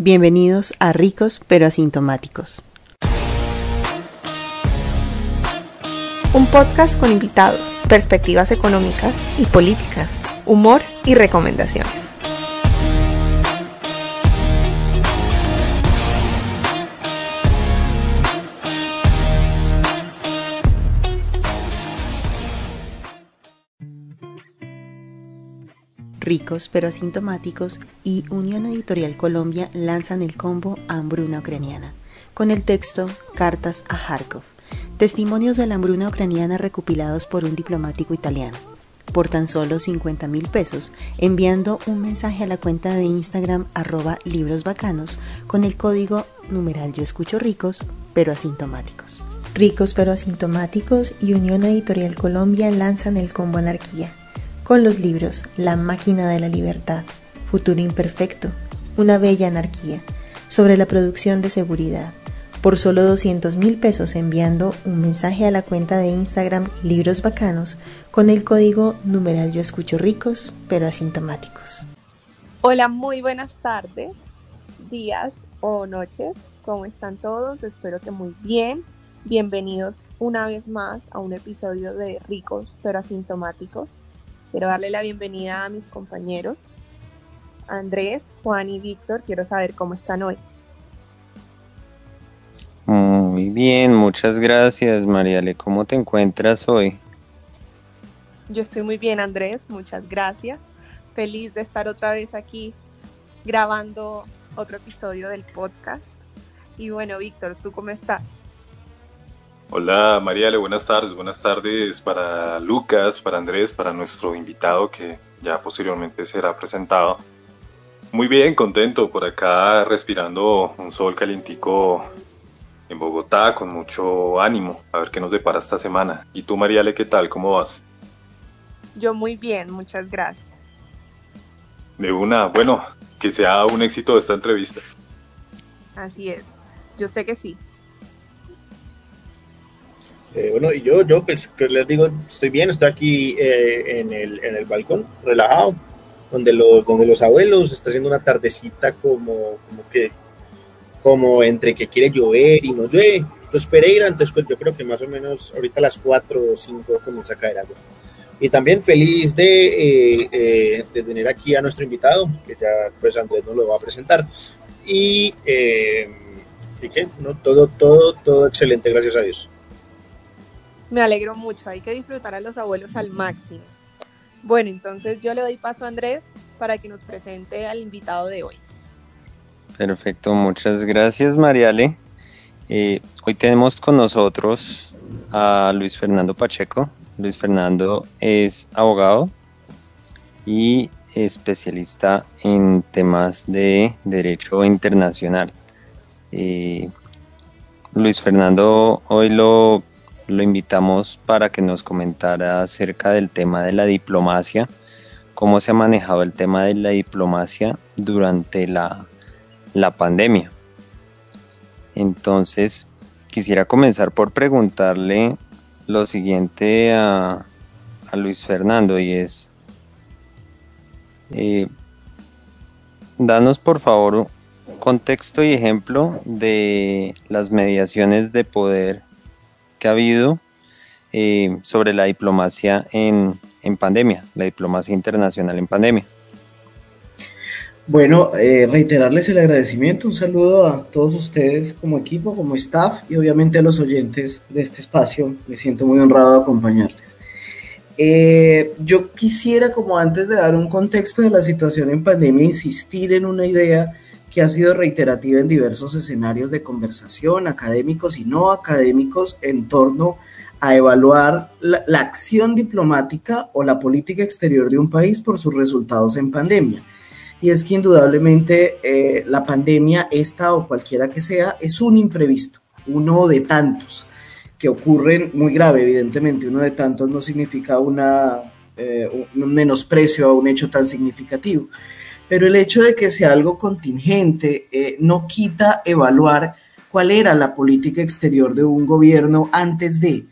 Bienvenidos a Ricos pero Asintomáticos. Un podcast con invitados, perspectivas económicas y políticas, humor y recomendaciones. Ricos pero asintomáticos y Unión Editorial Colombia lanzan el combo Hambruna Ucraniana, con el texto Cartas a Kharkov, testimonios de la hambruna ucraniana recopilados por un diplomático italiano, por tan solo 50 mil pesos, enviando un mensaje a la cuenta de Instagram arroba libros bacanos con el código numeral yo escucho ricos pero asintomáticos. Ricos pero asintomáticos y Unión Editorial Colombia lanzan el combo Anarquía con los libros La máquina de la libertad, Futuro imperfecto, Una bella anarquía, sobre la producción de seguridad, por solo 200 mil pesos enviando un mensaje a la cuenta de Instagram Libros Bacanos con el código numeral yo escucho ricos pero asintomáticos. Hola, muy buenas tardes, días o noches. ¿Cómo están todos? Espero que muy bien. Bienvenidos una vez más a un episodio de Ricos pero asintomáticos. Quiero darle la bienvenida a mis compañeros, Andrés, Juan y Víctor. Quiero saber cómo están hoy. Muy bien, muchas gracias, Mariale. ¿Cómo te encuentras hoy? Yo estoy muy bien, Andrés. Muchas gracias. Feliz de estar otra vez aquí grabando otro episodio del podcast. Y bueno, Víctor, ¿tú cómo estás? Hola Mariale, buenas tardes, buenas tardes para Lucas, para Andrés, para nuestro invitado que ya posteriormente será presentado. Muy bien, contento por acá respirando un sol calientico en Bogotá con mucho ánimo, a ver qué nos depara esta semana. ¿Y tú Mariale, qué tal? ¿Cómo vas? Yo muy bien, muchas gracias. De una, bueno, que sea un éxito esta entrevista. Así es, yo sé que sí. Eh, bueno, y yo, yo pues, que les digo, estoy bien, estoy aquí eh, en, el, en el balcón, relajado, donde los, donde los abuelos, está haciendo una tardecita como, como que, como entre que quiere llover y no llueve. Entonces Pereira, entonces pues yo creo que más o menos ahorita a las 4 o 5 comienza a caer agua. Y también feliz de, eh, de tener aquí a nuestro invitado, que ya pues Andrés nos lo va a presentar. Y, y que, ¿no? todo, todo, todo excelente, gracias a Dios. Me alegro mucho, hay que disfrutar a los abuelos al máximo. Bueno, entonces yo le doy paso a Andrés para que nos presente al invitado de hoy. Perfecto, muchas gracias Mariale. Eh, hoy tenemos con nosotros a Luis Fernando Pacheco. Luis Fernando es abogado y especialista en temas de derecho internacional. Eh, Luis Fernando hoy lo lo invitamos para que nos comentara acerca del tema de la diplomacia, cómo se ha manejado el tema de la diplomacia durante la, pandemia. Entonces, quisiera comenzar por preguntarle lo siguiente a, Luis Fernando y es, eh, danos por favor contexto y ejemplo de las mediaciones de poder que ha habido eh, sobre la diplomacia en, pandemia, la diplomacia internacional en pandemia. Bueno, eh, reiterarles el agradecimiento, un saludo a todos ustedes como equipo, como staff y obviamente a los oyentes de este espacio. Me siento muy honrado de acompañarles. Eh, yo quisiera, como antes de dar un contexto de la situación en pandemia, insistir en una idea que ha sido reiterativa en diversos escenarios de conversación, académicos y no académicos, en torno a evaluar la, acción diplomática o la política exterior de un país por sus resultados en pandemia. Y es que indudablemente eh, la pandemia, esta o cualquiera que sea, es un imprevisto, uno de tantos que ocurren muy grave, evidentemente, uno de tantos no significa una, eh, un menosprecio a un hecho tan significativo pero el hecho de que sea algo contingente eh, no quita evaluar cuál era la política exterior de un gobierno antes de.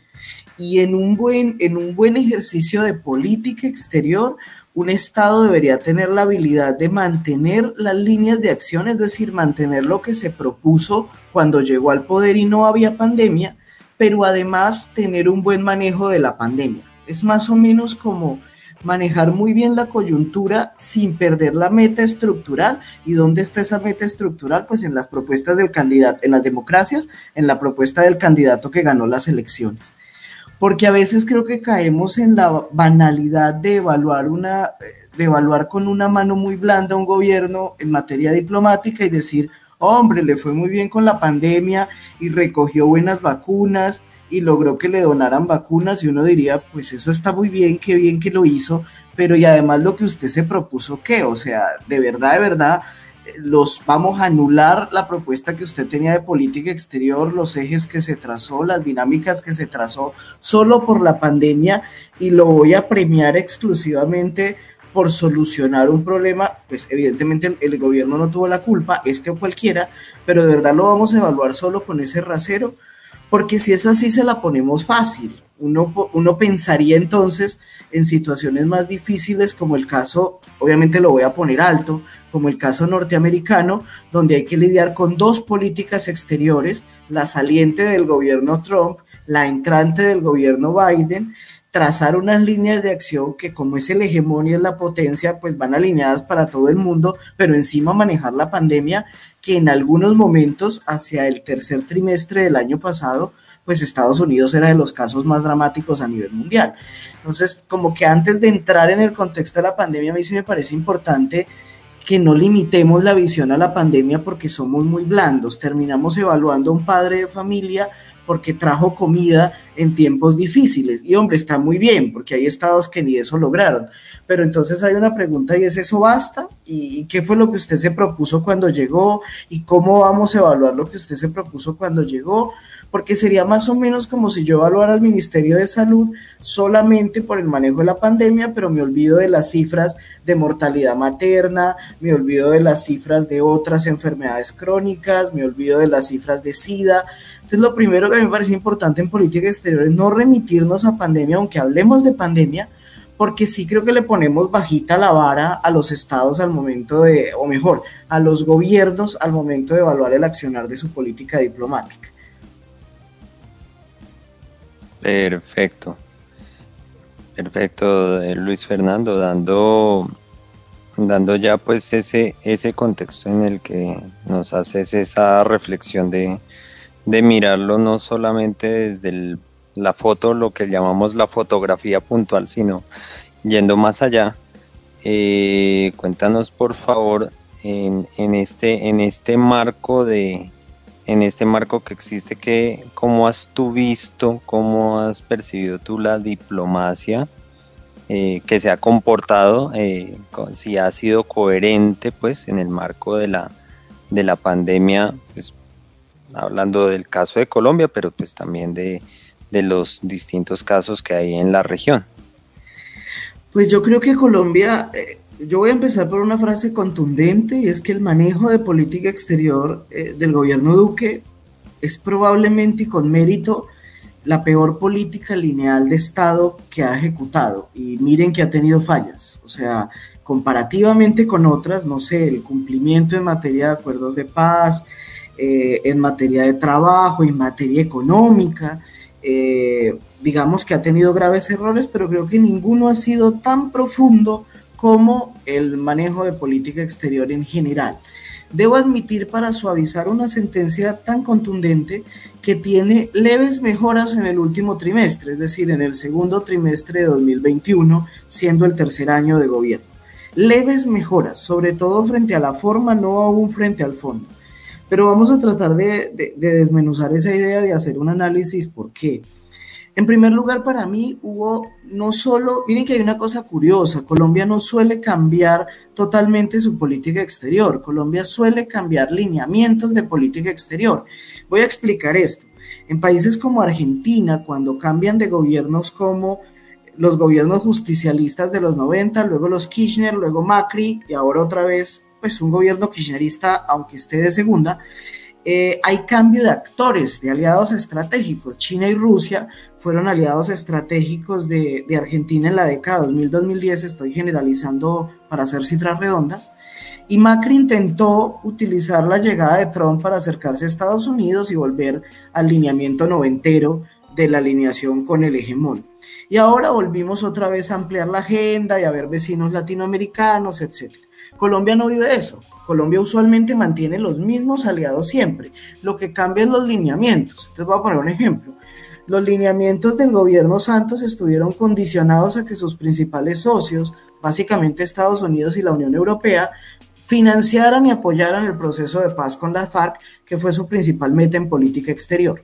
Y en un buen, en un buen ejercicio de política exterior, un Estado debería tener la habilidad de mantener las líneas de acción, es decir, mantener lo que se propuso cuando llegó al poder y no había pandemia, pero además tener un buen manejo de la pandemia. Es más o menos como manejar muy bien la coyuntura sin perder la meta estructural. ¿Y dónde está esa meta estructural? Pues en las propuestas del candidato, en las democracias, en la propuesta del candidato que ganó las elecciones porque a veces creo que caemos en la banalidad de evaluar una de evaluar con una mano muy blanda un gobierno en materia diplomática y decir, hombre, le fue muy bien con la pandemia y recogió buenas vacunas y logró que le donaran vacunas y uno diría, pues eso está muy bien, qué bien que lo hizo, pero y además lo que usted se propuso, ¿qué? O sea, de verdad, de verdad, los vamos a anular la propuesta que usted tenía de política exterior, los ejes que se trazó, las dinámicas que se trazó solo por la pandemia y lo voy a premiar exclusivamente por solucionar un problema, pues evidentemente el, gobierno no tuvo la culpa, este o cualquiera, pero de verdad lo vamos a evaluar solo con ese rasero, porque si es así se la ponemos fácil. Uno, uno pensaría entonces en situaciones más difíciles como el caso, obviamente lo voy a poner alto, como el caso norteamericano, donde hay que lidiar con dos políticas exteriores, la saliente del gobierno Trump, la entrante del gobierno Biden, trazar unas líneas de acción que como es el hegemonio, es la potencia, pues van alineadas para todo el mundo, pero encima manejar la pandemia que en algunos momentos hacia el tercer trimestre del año pasado pues Estados Unidos era de los casos más dramáticos a nivel mundial. Entonces, como que antes de entrar en el contexto de la pandemia, a mí sí me parece importante que no limitemos la visión a la pandemia porque somos muy blandos. Terminamos evaluando a un padre de familia porque trajo comida en tiempos difíciles. Y hombre, está muy bien, porque hay estados que ni eso lograron. Pero entonces hay una pregunta y es, ¿eso basta? ¿Y qué fue lo que usted se propuso cuando llegó? ¿Y cómo vamos a evaluar lo que usted se propuso cuando llegó? Porque sería más o menos como si yo evaluara al Ministerio de Salud solamente por el manejo de la pandemia, pero me olvido de las cifras de mortalidad materna, me olvido de las cifras de otras enfermedades crónicas, me olvido de las cifras de SIDA. Entonces, lo primero que a mí me parece importante en política exterior es no remitirnos a pandemia, aunque hablemos de pandemia, porque sí creo que le ponemos bajita la vara a los estados al momento de, o mejor, a los gobiernos al momento de evaluar el accionar de su política diplomática. Perfecto. Perfecto, eh, Luis Fernando, dando, dando ya pues ese, ese contexto en el que nos haces esa reflexión de, mirarlo no solamente desde la foto, lo que llamamos la fotografía puntual, sino yendo más allá. Eh, cuéntanos por favor en, en, este, en este marco de, en este marco que existe, que, ¿cómo has tú visto, cómo has percibido tú la diplomacia eh, que se ha comportado, eh, si ha sido coherente pues en el marco de la, de la pandemia, pues, hablando del caso de Colombia, pero pues también de, de los distintos casos que hay en la región? Pues yo creo que Colombia... Eh, yo voy a empezar por una frase contundente y es que el manejo de política exterior eh, del gobierno Duque es probablemente y con mérito la peor política lineal de Estado que ha ejecutado. Y miren que ha tenido fallas. O sea, comparativamente con otras, no sé, el cumplimiento en materia de acuerdos de paz, eh, en materia de trabajo, en materia económica, eh, digamos que ha tenido graves errores, pero creo que ninguno ha sido tan profundo como el manejo de política exterior en general. Debo admitir para suavizar una sentencia tan contundente que tiene leves mejoras en el último trimestre, es decir, en el segundo trimestre de 2021, siendo el tercer año de gobierno. Leves mejoras, sobre todo frente a la forma, no aún frente al fondo. Pero vamos a tratar de, desmenuzar esa idea de hacer un análisis por qué. En primer lugar, para mí hubo no solo, miren que hay una cosa curiosa, Colombia no suele cambiar totalmente su política exterior, Colombia suele cambiar lineamientos de política exterior. Voy a explicar esto. En países como Argentina, cuando cambian de gobiernos como los gobiernos justicialistas de los 90, luego los Kirchner, luego Macri y ahora otra vez pues un gobierno kirchnerista, aunque esté de segunda, eh, hay cambio de actores, de aliados estratégicos. China y Rusia fueron aliados estratégicos de, de Argentina en la década 2000-2010, estoy generalizando para hacer cifras redondas. Y Macri intentó utilizar la llegada de Trump para acercarse a Estados Unidos y volver al lineamiento noventero de la alineación con el hegemón. Y ahora volvimos otra vez a ampliar la agenda y a ver vecinos latinoamericanos, etc. Colombia no vive eso. Colombia usualmente mantiene los mismos aliados siempre. Lo que cambia es los lineamientos. Entonces voy a poner un ejemplo. Los lineamientos del gobierno Santos estuvieron condicionados a que sus principales socios, básicamente Estados Unidos y la Unión Europea, financiaran y apoyaran el proceso de paz con la FARC, que fue su principal meta en política exterior.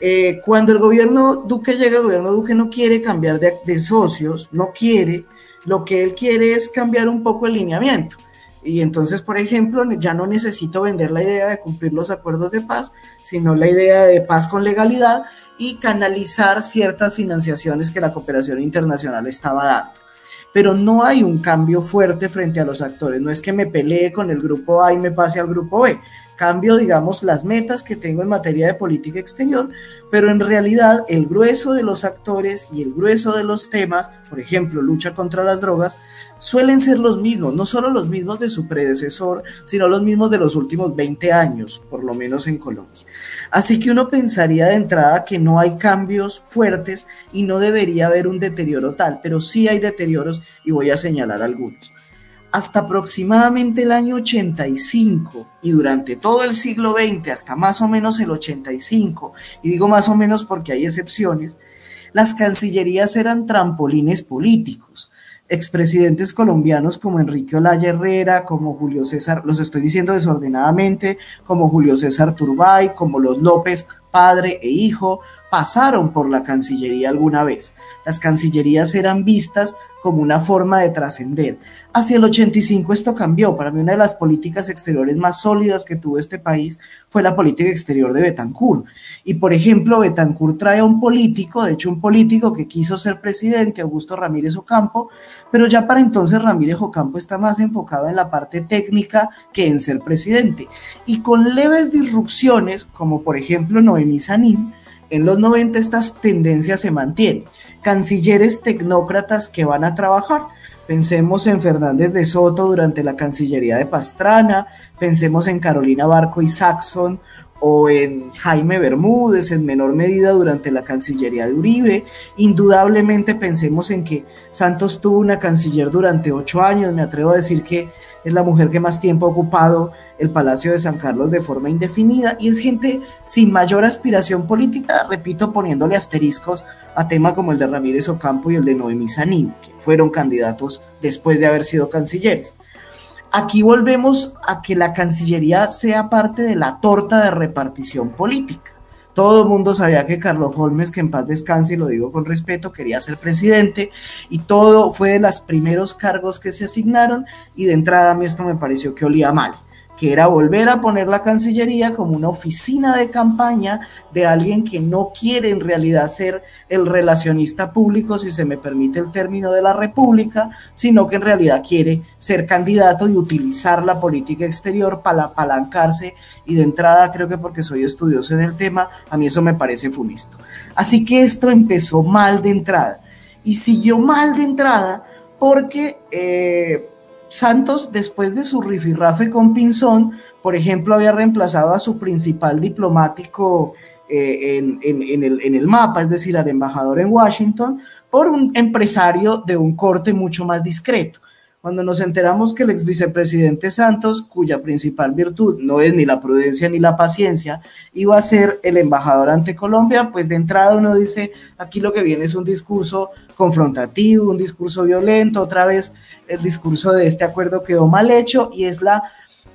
Eh, cuando el gobierno Duque llega, el gobierno Duque no quiere cambiar de, socios, no quiere, lo que él quiere es cambiar un poco el lineamiento. Y entonces, por ejemplo, ya no necesito vender la idea de cumplir los acuerdos de paz, sino la idea de paz con legalidad y canalizar ciertas financiaciones que la cooperación internacional estaba dando pero no hay un cambio fuerte frente a los actores. No es que me pelee con el grupo A y me pase al grupo B. Cambio, digamos, las metas que tengo en materia de política exterior, pero en realidad el grueso de los actores y el grueso de los temas, por ejemplo, lucha contra las drogas, suelen ser los mismos, no solo los mismos de su predecesor, sino los mismos de los últimos 20 años, por lo menos en Colombia. Así que uno pensaría de entrada que no hay cambios fuertes y no debería haber un deterioro tal, pero sí hay deterioros y voy a señalar algunos. Hasta aproximadamente el año 85 y durante todo el siglo XX, hasta más o menos el 85, y digo más o menos porque hay excepciones, las cancillerías eran trampolines políticos. Expresidentes colombianos como Enrique Olaya Herrera, como Julio César, los estoy diciendo desordenadamente, como Julio César Turbay, como los López, padre e hijo, pasaron por la Cancillería alguna vez. Las Cancillerías eran vistas como una forma de trascender. Hacia el 85 esto cambió. Para mí una de las políticas exteriores más sólidas que tuvo este país fue la política exterior de Betancourt. Y por ejemplo, Betancourt trae a un político, de hecho un político que quiso ser presidente, Augusto Ramírez Ocampo, pero ya para entonces Ramírez Ocampo está más enfocado en la parte técnica que en ser presidente. Y con leves disrupciones, como por ejemplo Noemí en los 90 estas tendencias se mantienen. Cancilleres tecnócratas que van a trabajar. Pensemos en Fernández de Soto durante la Cancillería de Pastrana, pensemos en Carolina Barco y Saxon o en Jaime Bermúdez en menor medida durante la Cancillería de Uribe. Indudablemente pensemos en que Santos tuvo una canciller durante ocho años, me atrevo a decir que es la mujer que más tiempo ha ocupado el Palacio de San Carlos de forma indefinida y es gente sin mayor aspiración política, repito, poniéndole asteriscos a temas como el de Ramírez Ocampo y el de Noemí Sanín, que fueron candidatos después de haber sido cancilleres. Aquí volvemos a que la Cancillería sea parte de la torta de repartición política. Todo el mundo sabía que Carlos Holmes, que en paz descanse y lo digo con respeto, quería ser presidente y todo fue de los primeros cargos que se asignaron y de entrada a mí esto me pareció que olía mal que era volver a poner la Cancillería como una oficina de campaña de alguien que no quiere en realidad ser el relacionista público, si se me permite el término de la República, sino que en realidad quiere ser candidato y utilizar la política exterior para apalancarse y de entrada creo que porque soy estudioso en el tema, a mí eso me parece funesto. Así que esto empezó mal de entrada y siguió mal de entrada porque... Eh, Santos, después de su rifirrafe con Pinzón, por ejemplo, había reemplazado a su principal diplomático eh, en, el, en, el, mapa, es decir, al embajador en Washington, por un empresario de un corte mucho más discreto cuando nos enteramos que el ex vicepresidente Santos, cuya principal virtud no es ni la prudencia ni la paciencia, iba a ser el embajador ante Colombia, pues de entrada uno dice, aquí lo que viene es un discurso confrontativo, un discurso violento, otra vez el discurso de este acuerdo quedó mal hecho y es la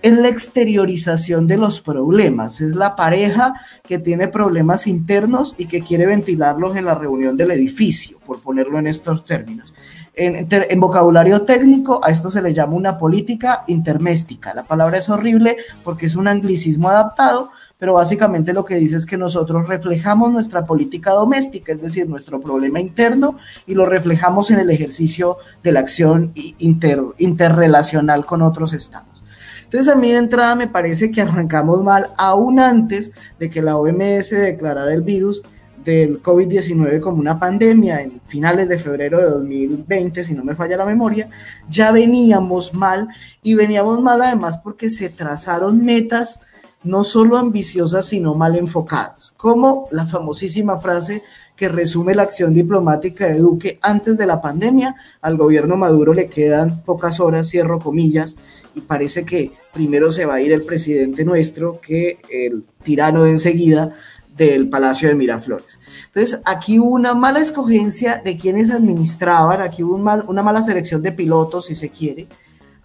es la exteriorización de los problemas, es la pareja que tiene problemas internos y que quiere ventilarlos en la reunión del edificio, por ponerlo en estos términos. En, vocabulario técnico, a esto se le llama una política interméstica. La palabra es horrible porque es un anglicismo adaptado, pero básicamente lo que dice es que nosotros reflejamos nuestra política doméstica, es decir, nuestro problema interno, y lo reflejamos en el ejercicio de la acción inter, interrelacional con otros estados. Entonces a mí de entrada me parece que arrancamos mal aún antes de que la OMS declarara el virus del COVID-19 como una pandemia en finales de febrero de 2020, si no me falla la memoria, ya veníamos mal y veníamos mal además porque se trazaron metas no solo ambiciosas, sino mal enfocadas, como la famosísima frase que resume la acción diplomática de Duque antes de la pandemia. Al gobierno Maduro le quedan pocas horas, cierro comillas, y parece que primero se va a ir el presidente nuestro que el tirano de enseguida del Palacio de Miraflores. Entonces, aquí hubo una mala escogencia de quienes administraban, aquí hubo una mala selección de pilotos, si se quiere,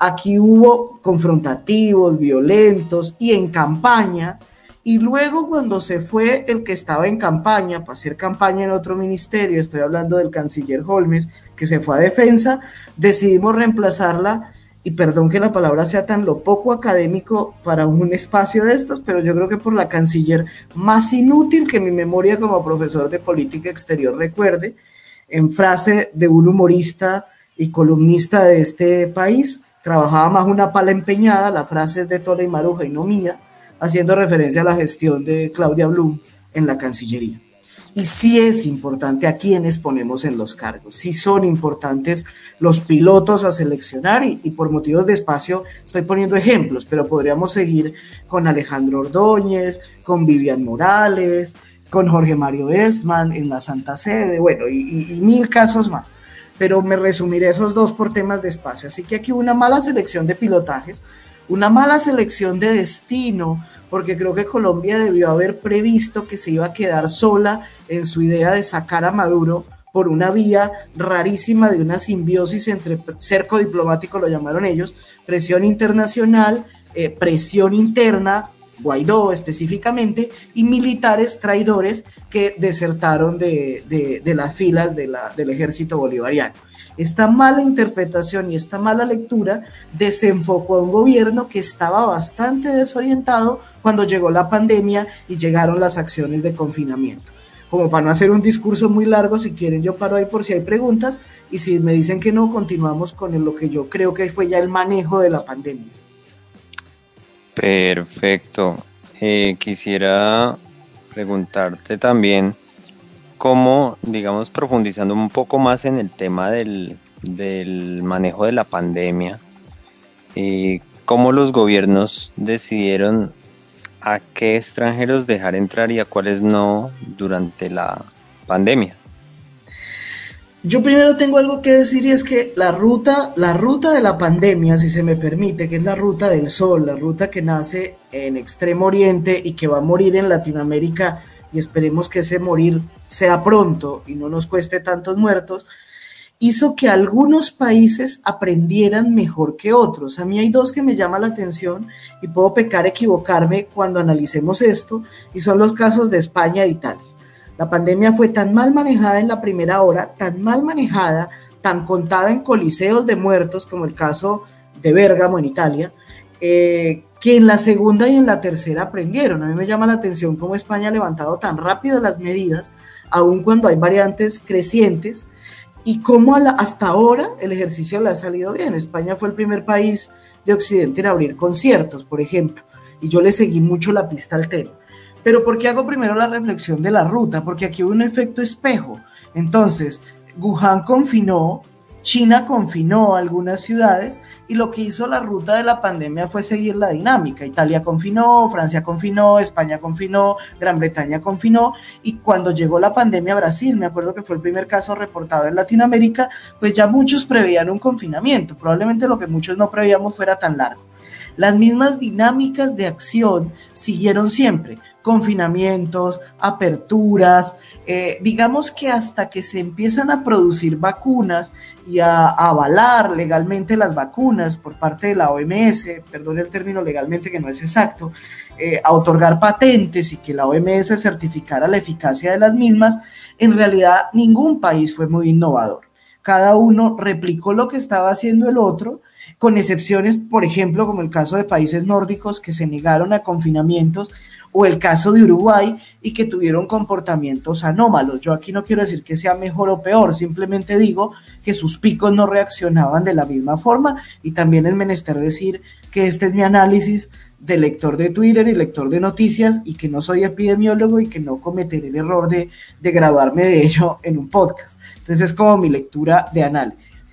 Aquí hubo confrontativos, violentos y en campaña. Y luego cuando se fue el que estaba en campaña, para hacer campaña en otro ministerio, estoy hablando del canciller Holmes, que se fue a defensa, decidimos reemplazarla, y perdón que la palabra sea tan lo poco académico para un espacio de estos, pero yo creo que por la canciller más inútil que mi memoria como profesor de política exterior recuerde, en frase de un humorista y columnista de este país, trabajaba más una pala empeñada, la frase es de Tola y Maruja y no mía, haciendo referencia a la gestión de Claudia Blum en la Cancillería. Y sí es importante a quienes ponemos en los cargos, sí son importantes los pilotos a seleccionar y, por motivos de espacio estoy poniendo ejemplos, pero podríamos seguir con Alejandro Ordóñez, con Vivian Morales, con Jorge Mario Estman en la Santa Sede, bueno, y, mil casos más pero me resumiré esos dos por temas de espacio. Así que aquí una mala selección de pilotajes, una mala selección de destino, porque creo que Colombia debió haber previsto que se iba a quedar sola en su idea de sacar a Maduro por una vía rarísima de una simbiosis entre cerco diplomático, lo llamaron ellos, presión internacional, eh, presión interna, Guaidó específicamente, y militares traidores que desertaron de, las filas del ejército bolivariano. Esta mala interpretación y esta mala lectura desenfocó a un gobierno que estaba bastante desorientado cuando llegó la pandemia y llegaron las acciones de confinamiento. Como para no hacer un discurso muy largo, si quieren yo paro ahí por si hay preguntas y si me dicen que no, continuamos con lo que yo creo que fue ya el manejo de la pandemia. Perfecto. Eh, quisiera preguntarte también cómo, digamos, profundizando un poco más en el tema del, manejo de la pandemia, eh, cómo los gobiernos decidieron a qué extranjeros dejar entrar y a cuáles no durante la pandemia. Yo primero tengo algo que decir y es que la ruta, la ruta de la pandemia, si se me permite, que es la ruta del sol, la ruta que nace en Extremo Oriente y que va a morir en Latinoamérica y esperemos que ese morir sea pronto y no nos cueste tantos muertos, hizo que algunos países aprendieran mejor que otros. A mí hay dos que me llaman la atención y puedo pecar equivocarme cuando analicemos esto y son los casos de España e Italia. La pandemia fue tan mal manejada en la primera hora, tan mal manejada, tan contada en coliseos de muertos, como el caso de Bérgamo en Italia, eh, que en la segunda y en la tercera aprendieron. A mí me llama la atención cómo España ha levantado tan rápido las medidas, aun cuando hay variantes crecientes, y cómo hasta ahora el ejercicio le ha salido bien. España fue el primer país de Occidente en abrir conciertos, por ejemplo, y yo le seguí mucho la pista al tema. Pero ¿por qué hago primero la reflexión de la ruta? Porque aquí hubo un efecto espejo. Entonces, Wuhan confinó, China confinó algunas ciudades y lo que hizo la ruta de la pandemia fue seguir la dinámica. Italia confinó, Francia confinó, España confinó, Gran Bretaña confinó y cuando llegó la pandemia a Brasil, me acuerdo que fue el primer caso reportado en Latinoamérica, pues ya muchos preveían un confinamiento. Probablemente lo que muchos no prevíamos fuera tan largo. Las mismas dinámicas de acción siguieron siempre, confinamientos, aperturas, eh, digamos que hasta que se empiezan a producir vacunas y a, avalar legalmente las vacunas por parte de la OMS, perdón el término legalmente que no es exacto, eh, a otorgar patentes y que la OMS certificara la eficacia de las mismas, en realidad ningún país fue muy innovador. Cada uno replicó lo que estaba haciendo el otro con excepciones, por ejemplo, como el caso de países nórdicos que se negaron a confinamientos o el caso de Uruguay y que tuvieron comportamientos anómalos. Yo aquí no quiero decir que sea mejor o peor, simplemente digo que sus picos no reaccionaban de la misma forma y también es menester decir que este es mi análisis de lector de Twitter y lector de noticias y que no soy epidemiólogo y que no cometeré el error de, de graduarme de ello en un podcast. Entonces es como mi lectura de análisis.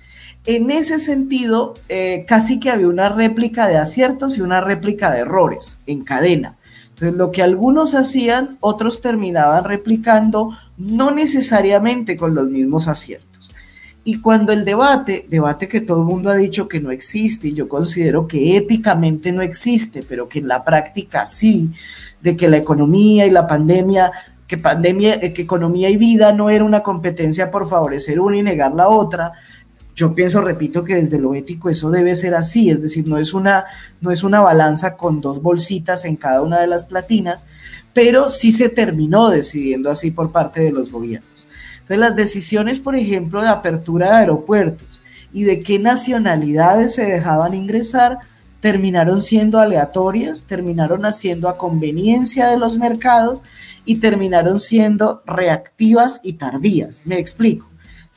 En ese sentido, eh, casi que había una réplica de aciertos y una réplica de errores en cadena. Entonces, lo que algunos hacían, otros terminaban replicando, no necesariamente con los mismos aciertos. Y cuando el debate, debate que todo el mundo ha dicho que no existe, y yo considero que éticamente no existe, pero que en la práctica sí, de que la economía y la pandemia, que pandemia, eh, que economía y vida no era una competencia por favorecer una y negar la otra, yo pienso, repito, que desde lo ético eso debe ser así, es decir, no es una, no es una balanza con dos bolsitas en cada una de las platinas, pero sí se terminó decidiendo así por parte de los gobiernos. Entonces, las decisiones, por ejemplo, de apertura de aeropuertos y de qué nacionalidades se dejaban ingresar, terminaron siendo aleatorias, terminaron haciendo a conveniencia de los mercados y terminaron siendo reactivas y tardías. Me explico.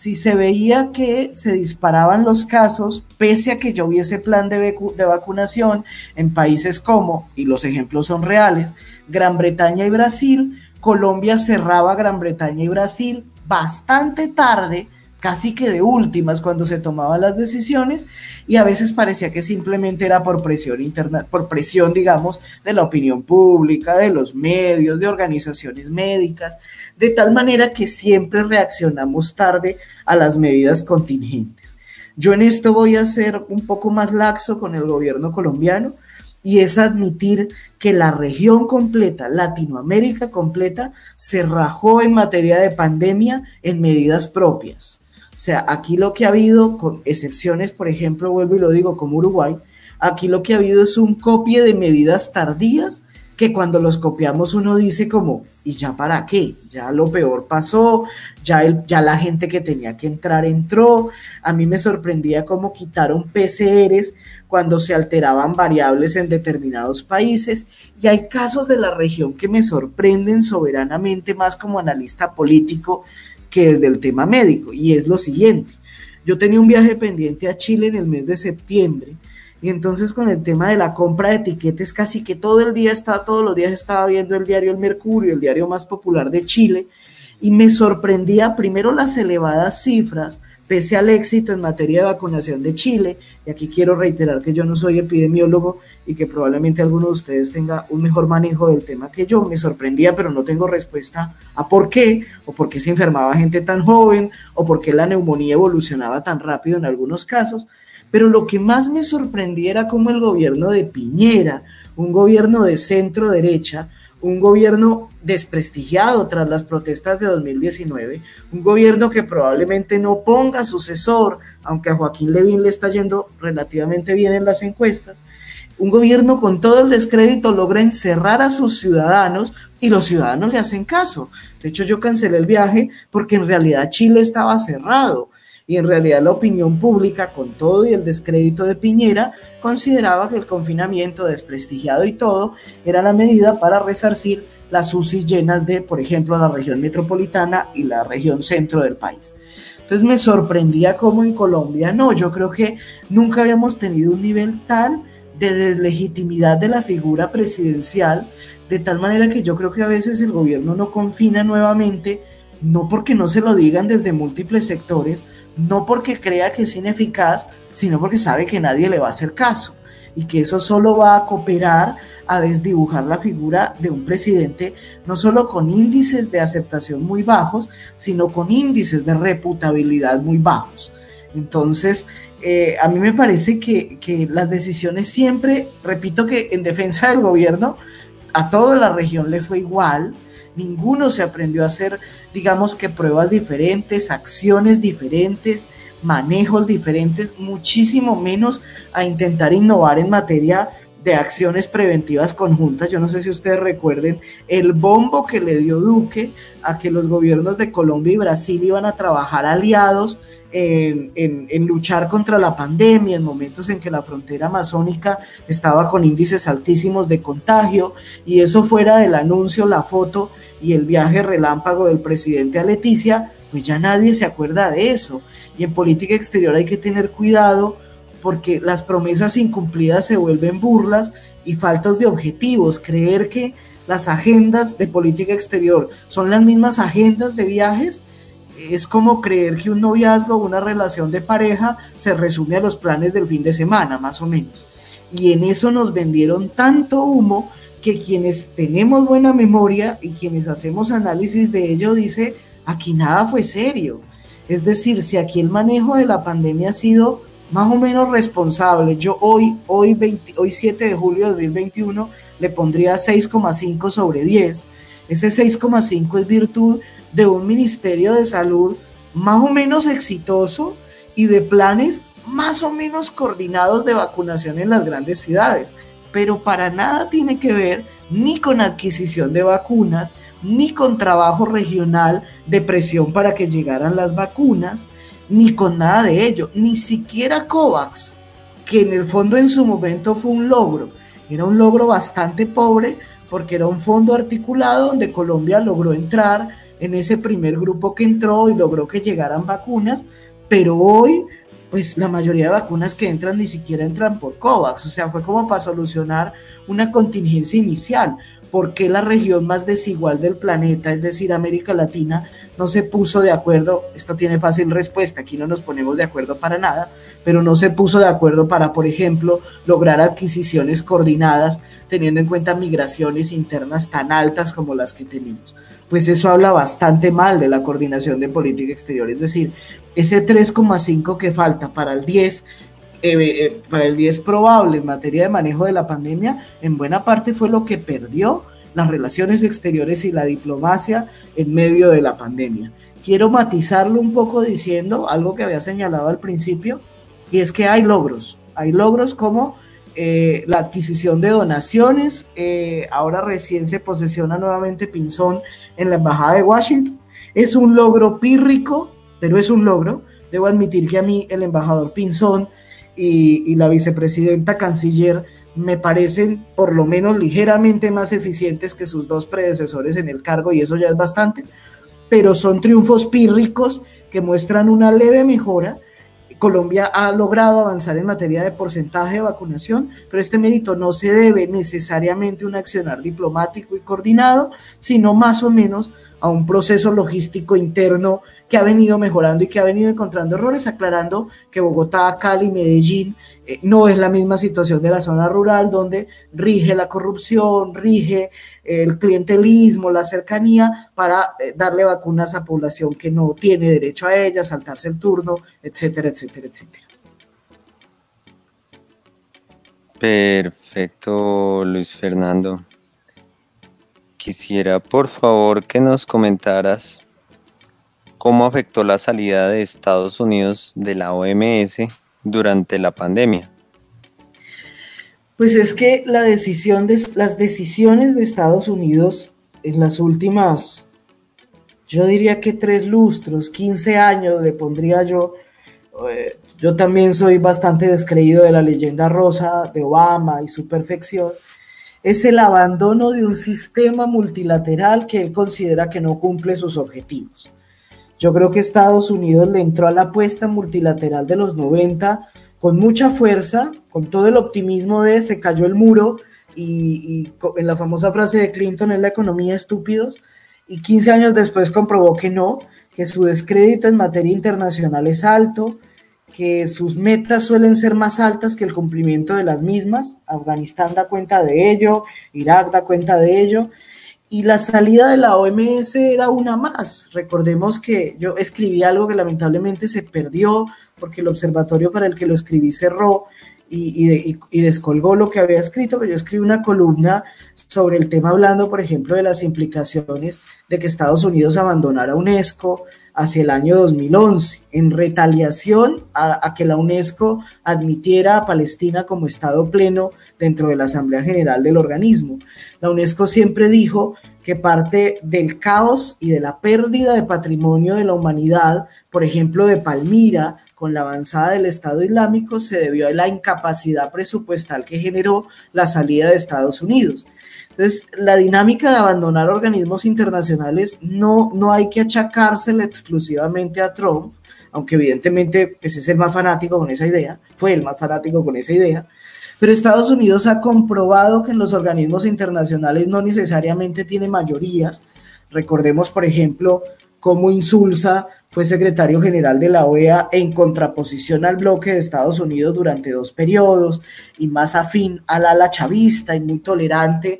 Si se veía que se disparaban los casos, pese a que ya hubiese plan de, de vacunación en países como, y los ejemplos son reales, Gran Bretaña y Brasil, Colombia cerraba Gran Bretaña y Brasil, bastante tarde, casi que de últimas cuando se tomaban las decisiones y a veces parecía que simplemente era por presión interna, por presión, digamos, de la opinión pública, de los medios, de organizaciones médicas, de tal manera que siempre reaccionamos tarde a las medidas contingentes. Yo en esto voy a ser un poco más laxo con el gobierno colombiano y es admitir que la región completa, Latinoamérica completa, se rajó en materia de pandemia en medidas propias. O sea, aquí lo que ha habido, con excepciones, por ejemplo, vuelvo y lo digo, como Uruguay, aquí lo que ha habido es un copie de medidas tardías que cuando los copiamos uno dice como, ¿y ya para qué? Ya lo peor pasó, ya, el, ya la gente que tenía que entrar entró. A mí me sorprendía cómo quitaron PCRs cuando se alteraban variables en determinados países. Y hay casos de la región que me sorprenden soberanamente más como analista político que desde el tema médico. Y es lo siguiente. Yo tenía un viaje pendiente a Chile en el mes de septiembre y entonces con el tema de la compra de etiquetes, casi que todo el día estaba, todos los días estaba viendo el diario El Mercurio, el diario más popular de Chile, y me sorprendía primero las elevadas cifras, pese al éxito en materia de vacunación de Chile, y aquí quiero reiterar que yo no soy epidemiólogo y que probablemente alguno de ustedes tenga un mejor manejo del tema que yo, me sorprendía, pero no tengo respuesta a por qué, o por qué se enfermaba gente tan joven, o por qué la neumonía evolucionaba tan rápido en algunos casos, pero lo que más me sorprendía era cómo el gobierno de Piñera, un gobierno de centro derecha, un gobierno desprestigiado tras las protestas de 2019, un gobierno que probablemente no ponga sucesor, aunque a Joaquín Levín le está yendo relativamente bien en las encuestas, un gobierno con todo el descrédito logra encerrar a sus ciudadanos y los ciudadanos le hacen caso. De hecho, yo cancelé el viaje porque en realidad Chile estaba cerrado y en realidad la opinión pública, con todo y el descrédito de Piñera, consideraba que el confinamiento desprestigiado y todo era la medida para resarcir las UCI llenas de, por ejemplo, la región metropolitana y la región centro del país. Entonces me sorprendía cómo en Colombia no, yo creo que nunca habíamos tenido un nivel tal de deslegitimidad de la figura presidencial, de tal manera que yo creo que a veces el gobierno no confina nuevamente, no porque no se lo digan desde múltiples sectores, no porque crea que es ineficaz, sino porque sabe que nadie le va a hacer caso y que eso solo va a cooperar a desdibujar la figura de un presidente, no solo con índices de aceptación muy bajos, sino con índices de reputabilidad muy bajos. Entonces, eh, a mí me parece que, que las decisiones siempre, repito que en defensa del gobierno, a toda la región le fue igual, ninguno se aprendió a hacer, digamos que pruebas diferentes, acciones diferentes, manejos diferentes, muchísimo menos a intentar innovar en materia de acciones preventivas conjuntas. Yo no sé si ustedes recuerden el bombo que le dio Duque a que los gobiernos de Colombia y Brasil iban a trabajar aliados en, en, luchar contra la pandemia, en momentos en que la frontera amazónica estaba con índices altísimos de contagio, y eso fuera del anuncio, la foto y el viaje relámpago del presidente a Leticia, pues ya nadie se acuerda de eso. Y en política exterior hay que tener cuidado porque las promesas incumplidas se vuelven burlas y faltas de objetivos. Creer que las agendas de política exterior son las mismas agendas de viajes es como creer que un noviazgo o una relación de pareja se resume a los planes del fin de semana, más o menos. Y en eso nos vendieron tanto humo que quienes tenemos buena memoria y quienes hacemos análisis de ello dice, aquí nada fue serio. Es decir, si aquí el manejo de la pandemia ha sido más o menos responsable, yo hoy, hoy, hoy 7 de julio de 2021, le pondría 6,5 sobre 10. Ese 6,5 es virtud de un Ministerio de Salud más o menos exitoso y de planes más o menos coordinados de vacunación en las grandes ciudades, pero para nada tiene que ver ni con adquisición de vacunas, ni con trabajo regional de presión para que llegaran las vacunas, ni con nada de ello, ni siquiera COVAX, que en el fondo en su momento fue un logro, era un logro bastante pobre porque era un fondo articulado donde Colombia logró entrar en ese primer grupo que entró y logró que llegaran vacunas, pero hoy pues la mayoría de vacunas que entran ni siquiera entran por COVAX, o sea, fue como para solucionar una contingencia inicial. ¿Por qué la región más desigual del planeta, es decir, América Latina, no se puso de acuerdo? Esto tiene fácil respuesta, aquí no nos ponemos de acuerdo para nada, pero no se puso de acuerdo para, por ejemplo, lograr adquisiciones coordinadas teniendo en cuenta migraciones internas tan altas como las que tenemos pues eso habla bastante mal de la coordinación de política exterior. Es decir, ese 3,5 que falta para el 10, eh, eh, para el 10 probable en materia de manejo de la pandemia, en buena parte fue lo que perdió las relaciones exteriores y la diplomacia en medio de la pandemia. Quiero matizarlo un poco diciendo algo que había señalado al principio, y es que hay logros, hay logros como eh, la adquisición de donaciones. Eh, ahora recién se posesiona nuevamente Pinzón en la Embajada de Washington. Es un logro pírrico, pero es un logro. Debo admitir que a mí el embajador Pinzón y, y la vicepresidenta canciller me parecen por lo menos ligeramente más eficientes que sus dos predecesores en el cargo y eso ya es bastante, pero son triunfos pírricos que muestran una leve mejora. Colombia ha logrado avanzar en materia de porcentaje de vacunación, pero este mérito no se debe necesariamente a un accionar diplomático y coordinado, sino más o menos a un proceso logístico interno que ha venido mejorando y que ha venido encontrando errores, aclarando que Bogotá, Cali, Medellín eh, no es la misma situación de la zona rural donde rige la corrupción, rige el clientelismo, la cercanía para eh, darle vacunas a población que no tiene derecho a ellas, saltarse el turno, etcétera, etcétera, etcétera. Perfecto, Luis Fernando. Quisiera por favor que nos comentaras cómo afectó la salida de Estados Unidos de la OMS durante la pandemia. Pues es que las decisiones de Estados Unidos en las últimas, yo diría que tres lustros, 15 años, le pondría yo, eh, yo también soy bastante descreído de la leyenda rosa de Obama y su perfección, es el abandono de un sistema multilateral que él considera que no cumple sus objetivos. Yo creo que Estados Unidos le entró a la apuesta multilateral de los 90 con mucha fuerza, con todo el optimismo de se cayó el muro y, en la famosa frase de Clinton es la economía estúpidos y 15 años después comprobó que no, que su descrédito en materia internacional es alto, que sus metas suelen ser más altas que el cumplimiento de las mismas. Afganistán da cuenta de ello, Irak da cuenta de ello. Y la salida de la OMS era una más. Recordemos que yo escribí algo que lamentablemente se perdió porque el observatorio para el que lo escribí cerró y, descolgó lo que había escrito, pero yo escribí una columna sobre el tema hablando, por ejemplo, de las implicaciones de que Estados Unidos abandonara UNESCO, hacia el año 2011, en retaliación a, que la UNESCO admitiera a Palestina como Estado pleno dentro de la Asamblea General del organismo. La UNESCO siempre dijo que parte del caos y de la pérdida de patrimonio de la humanidad, por ejemplo, de Palmira, con la avanzada del Estado Islámico, se debió a la incapacidad presupuestal que generó la salida de Estados Unidos. Entonces, la dinámica de abandonar organismos internacionales no, no hay que achacársela exclusivamente a Trump, aunque evidentemente ese es el más fanático con esa idea, fue el más fanático con esa idea, pero Estados Unidos ha comprobado que en los organismos internacionales no necesariamente tiene mayorías. Recordemos, por ejemplo, cómo Insulza fue secretario general de la OEA en contraposición al bloque de Estados Unidos durante dos periodos y más afín al ala chavista y muy tolerante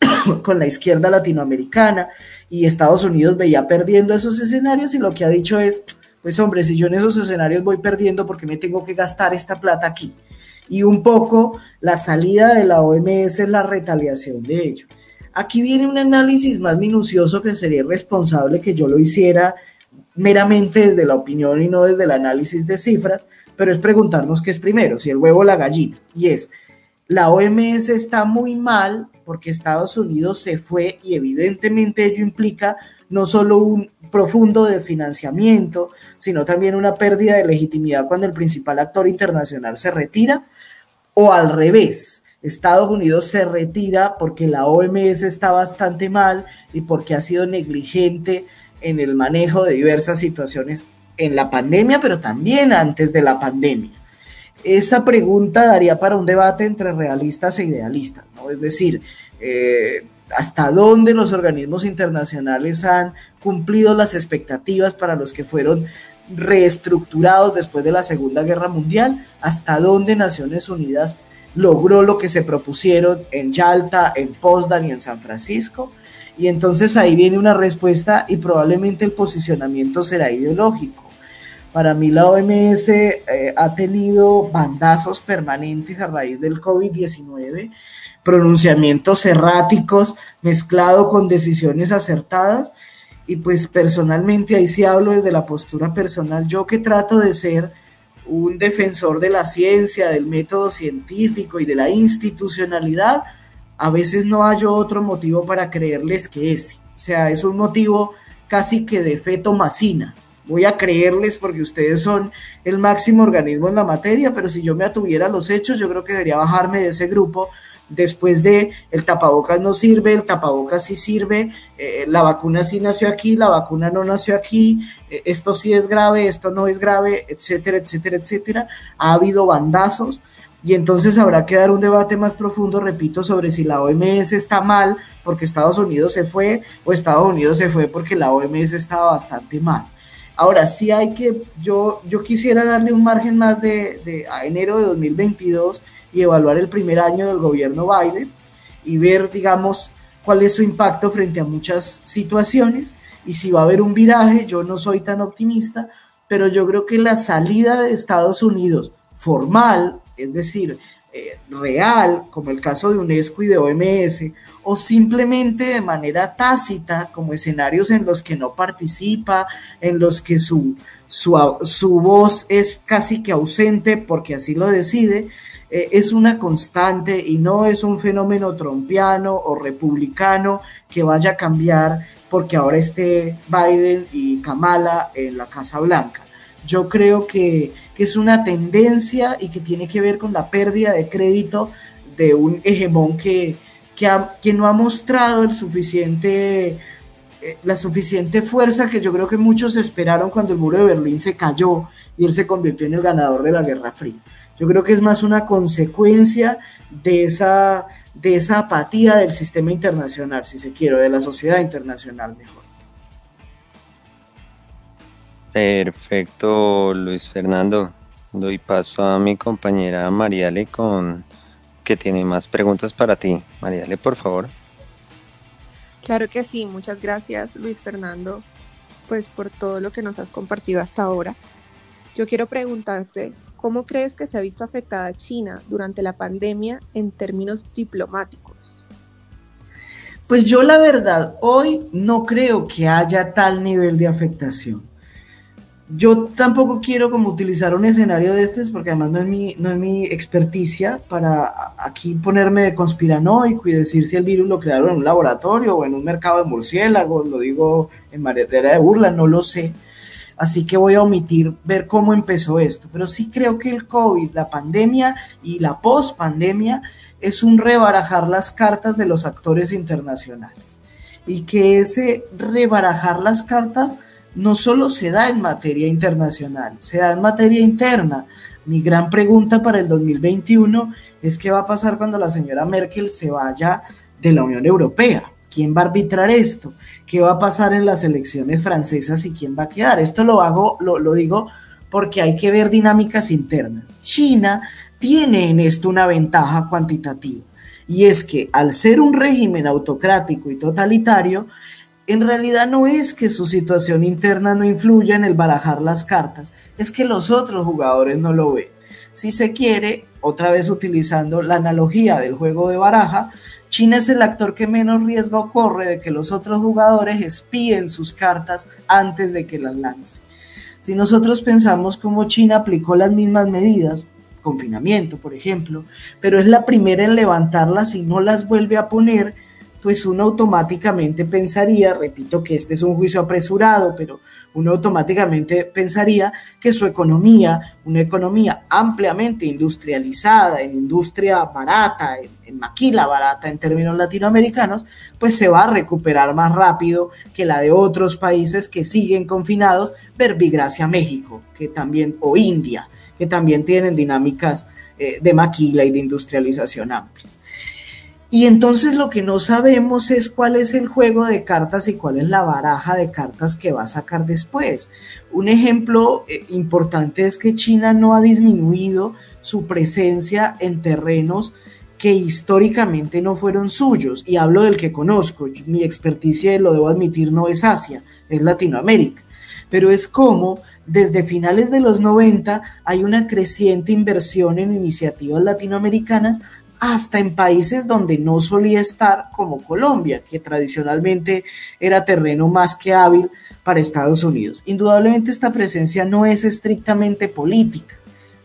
con la izquierda latinoamericana y Estados Unidos veía perdiendo esos escenarios y lo que ha dicho es, pues hombre, si yo en esos escenarios voy perdiendo, ¿por qué me tengo que gastar esta plata aquí? Y un poco la salida de la OMS es la retaliación de ello. Aquí viene un análisis más minucioso que sería irresponsable que yo lo hiciera meramente desde la opinión y no desde el análisis de cifras, pero es preguntarnos qué es primero, si el huevo o la gallina. Y es, la OMS está muy mal porque Estados Unidos se fue y evidentemente ello implica no solo un profundo desfinanciamiento, sino también una pérdida de legitimidad cuando el principal actor internacional se retira, o al revés, Estados Unidos se retira porque la OMS está bastante mal y porque ha sido negligente en el manejo de diversas situaciones en la pandemia, pero también antes de la pandemia. Esa pregunta daría para un debate entre realistas e idealistas, ¿no? Es decir, eh, hasta dónde los organismos internacionales han cumplido las expectativas para los que fueron reestructurados después de la Segunda Guerra Mundial, hasta dónde Naciones Unidas logró lo que se propusieron en Yalta, en Potsdam y en San Francisco. Y entonces ahí viene una respuesta y probablemente el posicionamiento será ideológico. Para mí la OMS eh, ha tenido bandazos permanentes a raíz del COVID-19, pronunciamientos erráticos mezclado con decisiones acertadas. Y pues personalmente ahí sí hablo desde la postura personal, yo que trato de ser un defensor de la ciencia, del método científico y de la institucionalidad, a veces no hay otro motivo para creerles que ese. O sea, es un motivo casi que de fe tomasina. Voy a creerles porque ustedes son el máximo organismo en la materia, pero si yo me atuviera a los hechos, yo creo que debería bajarme de ese grupo después de el tapabocas no sirve, el tapabocas sí sirve, eh, la vacuna sí nació aquí, la vacuna no nació aquí, eh, esto sí es grave, esto no es grave, etcétera, etcétera, etcétera. Ha habido bandazos y entonces habrá que dar un debate más profundo, repito, sobre si la OMS está mal porque Estados Unidos se fue o Estados Unidos se fue porque la OMS estaba bastante mal. Ahora sí hay que, yo, yo quisiera darle un margen más de, de a enero de 2022 y evaluar el primer año del gobierno Biden y ver, digamos, cuál es su impacto frente a muchas situaciones y si va a haber un viraje, yo no soy tan optimista, pero yo creo que la salida de Estados Unidos formal, es decir, eh, real, como el caso de UNESCO y de OMS, o simplemente de manera tácita, como escenarios en los que no participa, en los que su, su, su voz es casi que ausente porque así lo decide, eh, es una constante y no es un fenómeno trompiano o republicano que vaya a cambiar porque ahora esté Biden y Kamala en la Casa Blanca. Yo creo que, es una tendencia y que tiene que ver con la pérdida de crédito de un hegemón que, que, no ha mostrado el suficiente eh, la suficiente fuerza que yo creo que muchos esperaron cuando el muro de Berlín se cayó y él se convirtió en el ganador de la Guerra Fría. Yo creo que es más una consecuencia de esa, de esa apatía del sistema internacional, si se quiere, de la sociedad internacional mejor. Perfecto, Luis Fernando. Doy paso a mi compañera Mariale con que tiene más preguntas para ti. Mariale, por favor. Claro que sí, muchas gracias Luis Fernando, pues por todo lo que nos has compartido hasta ahora. Yo quiero preguntarte ¿Cómo crees que se ha visto afectada China durante la pandemia en términos diplomáticos? Pues yo la verdad, hoy no creo que haya tal nivel de afectación. Yo tampoco quiero como utilizar un escenario de este, porque además no es mi, no es mi experticia para aquí ponerme de conspiranoico y decir si el virus lo crearon en un laboratorio o en un mercado de murciélagos, lo digo en maretera de burla, no lo sé. Así que voy a omitir ver cómo empezó esto. Pero sí creo que el COVID, la pandemia y la post-pandemia es un rebarajar las cartas de los actores internacionales. Y que ese rebarajar las cartas no solo se da en materia internacional, se da en materia interna. Mi gran pregunta para el 2021 es qué va a pasar cuando la señora Merkel se vaya de la Unión Europea. ¿Quién va a arbitrar esto? ¿Qué va a pasar en las elecciones francesas y quién va a quedar? Esto lo hago, lo, lo digo porque hay que ver dinámicas internas. China tiene en esto una ventaja cuantitativa y es que al ser un régimen autocrático y totalitario, en realidad no es que su situación interna no influya en el barajar las cartas, es que los otros jugadores no lo ven. Si se quiere, otra vez utilizando la analogía del juego de baraja, China es el actor que menos riesgo corre de que los otros jugadores espíen sus cartas antes de que las lance. Si nosotros pensamos cómo China aplicó las mismas medidas, confinamiento, por ejemplo, pero es la primera en levantarlas y no las vuelve a poner, pues uno automáticamente pensaría, repito que este es un juicio apresurado, pero uno automáticamente pensaría que su economía, una economía ampliamente industrializada, en industria barata, en, maquila barata en términos latinoamericanos, pues se va a recuperar más rápido que la de otros países que siguen confinados, verbigracia México, que también, o India, que también tienen dinámicas eh, de maquila y de industrialización amplias. Y entonces lo que no sabemos es cuál es el juego de cartas y cuál es la baraja de cartas que va a sacar después. Un ejemplo eh, importante es que China no ha disminuido su presencia en terrenos que históricamente no fueron suyos. Y hablo del que conozco. Mi experticia, lo debo admitir, no es Asia, es Latinoamérica. Pero es como desde finales de los 90 hay una creciente inversión en iniciativas latinoamericanas hasta en países donde no solía estar, como Colombia, que tradicionalmente era terreno más que hábil para Estados Unidos. Indudablemente esta presencia no es estrictamente política,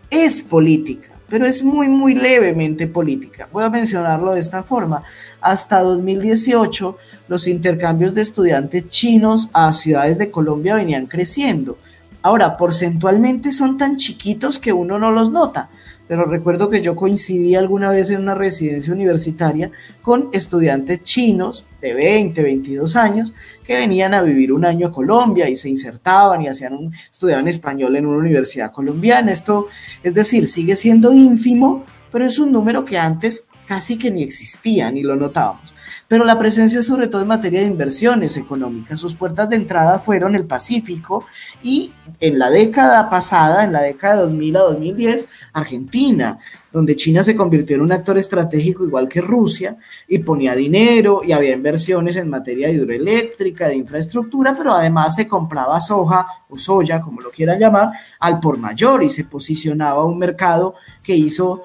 es política, pero es muy, muy levemente política. Voy a mencionarlo de esta forma. Hasta 2018, los intercambios de estudiantes chinos a ciudades de Colombia venían creciendo. Ahora, porcentualmente son tan chiquitos que uno no los nota, pero recuerdo que yo coincidí alguna vez en una residencia universitaria con estudiantes chinos de 20, 22 años que venían a vivir un año a Colombia y se insertaban y hacían un, estudiaban español en una universidad colombiana. Esto, es decir, sigue siendo ínfimo, pero es un número que antes casi que ni existía, ni lo notábamos pero la presencia sobre todo en materia de inversiones económicas. Sus puertas de entrada fueron el Pacífico y en la década pasada, en la década de 2000 a 2010, Argentina, donde China se convirtió en un actor estratégico igual que Rusia y ponía dinero y había inversiones en materia hidroeléctrica, de infraestructura, pero además se compraba soja o soya, como lo quieran llamar, al por mayor y se posicionaba un mercado que hizo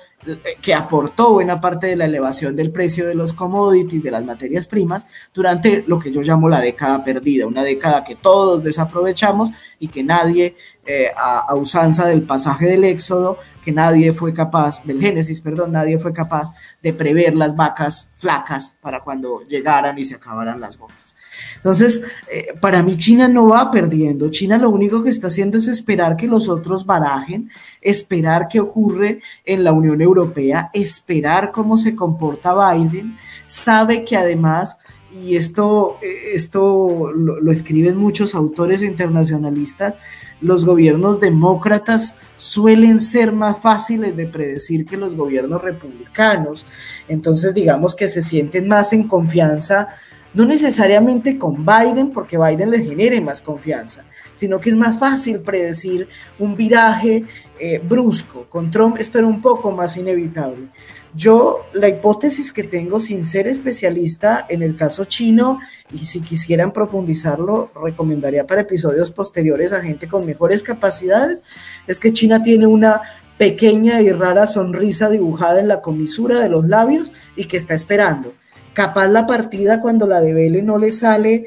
que aportó buena parte de la elevación del precio de los commodities, de las materias primas, durante lo que yo llamo la década perdida, una década que todos desaprovechamos y que nadie, eh, a, usanza del pasaje del Éxodo, que nadie fue capaz, del Génesis, perdón, nadie fue capaz de prever las vacas flacas para cuando llegaran y se acabaran las gotas. Entonces, eh, para mí China no va perdiendo. China lo único que está haciendo es esperar que los otros barajen, esperar qué ocurre en la Unión Europea, esperar cómo se comporta Biden. Sabe que además, y esto, eh, esto lo, escriben muchos autores internacionalistas, los gobiernos demócratas suelen ser más fáciles de predecir que los gobiernos republicanos. Entonces, digamos que se sienten más en confianza no necesariamente con Biden, porque Biden le genere más confianza, sino que es más fácil predecir un viraje eh, brusco. Con Trump esto era un poco más inevitable. Yo, la hipótesis que tengo sin ser especialista en el caso chino, y si quisieran profundizarlo, recomendaría para episodios posteriores a gente con mejores capacidades, es que China tiene una pequeña y rara sonrisa dibujada en la comisura de los labios y que está esperando. Capaz la partida cuando la de Vélez no le sale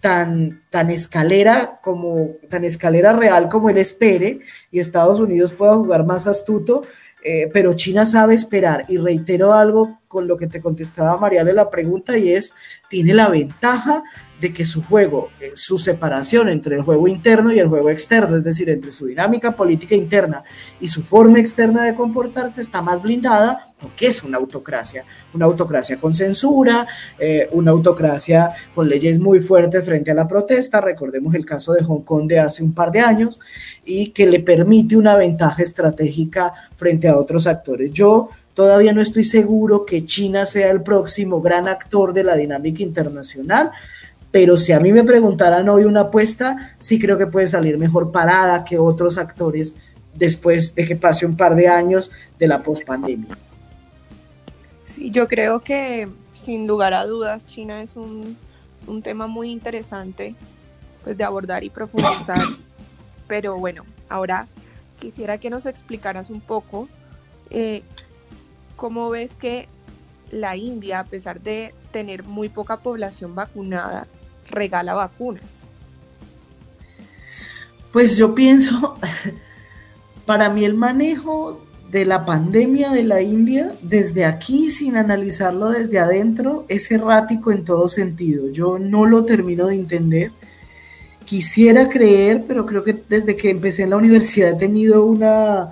tan, tan escalera como tan escalera real como él espere y Estados Unidos pueda jugar más astuto, eh, pero China sabe esperar. Y reitero algo con lo que te contestaba Mariale la pregunta y es, tiene la ventaja de que su juego, eh, su separación entre el juego interno y el juego externo, es decir, entre su dinámica política interna y su forma externa de comportarse está más blindada porque es una autocracia, una autocracia con censura, eh, una autocracia con leyes muy fuertes frente a la protesta, recordemos el caso de Hong Kong de hace un par de años, y que le permite una ventaja estratégica frente a otros actores. Yo todavía no estoy seguro que China sea el próximo gran actor de la dinámica internacional, pero si a mí me preguntaran hoy una apuesta, sí creo que puede salir mejor parada que otros actores después de que pase un par de años de la pospandemia. Sí, yo creo que sin lugar a dudas China es un, tema muy interesante pues, de abordar y profundizar. Pero bueno, ahora quisiera que nos explicaras un poco eh, cómo ves que la India, a pesar de tener muy poca población vacunada, regala vacunas? Pues yo pienso, para mí el manejo de la pandemia de la India, desde aquí, sin analizarlo desde adentro, es errático en todo sentido. Yo no lo termino de entender. Quisiera creer, pero creo que desde que empecé en la universidad he tenido una,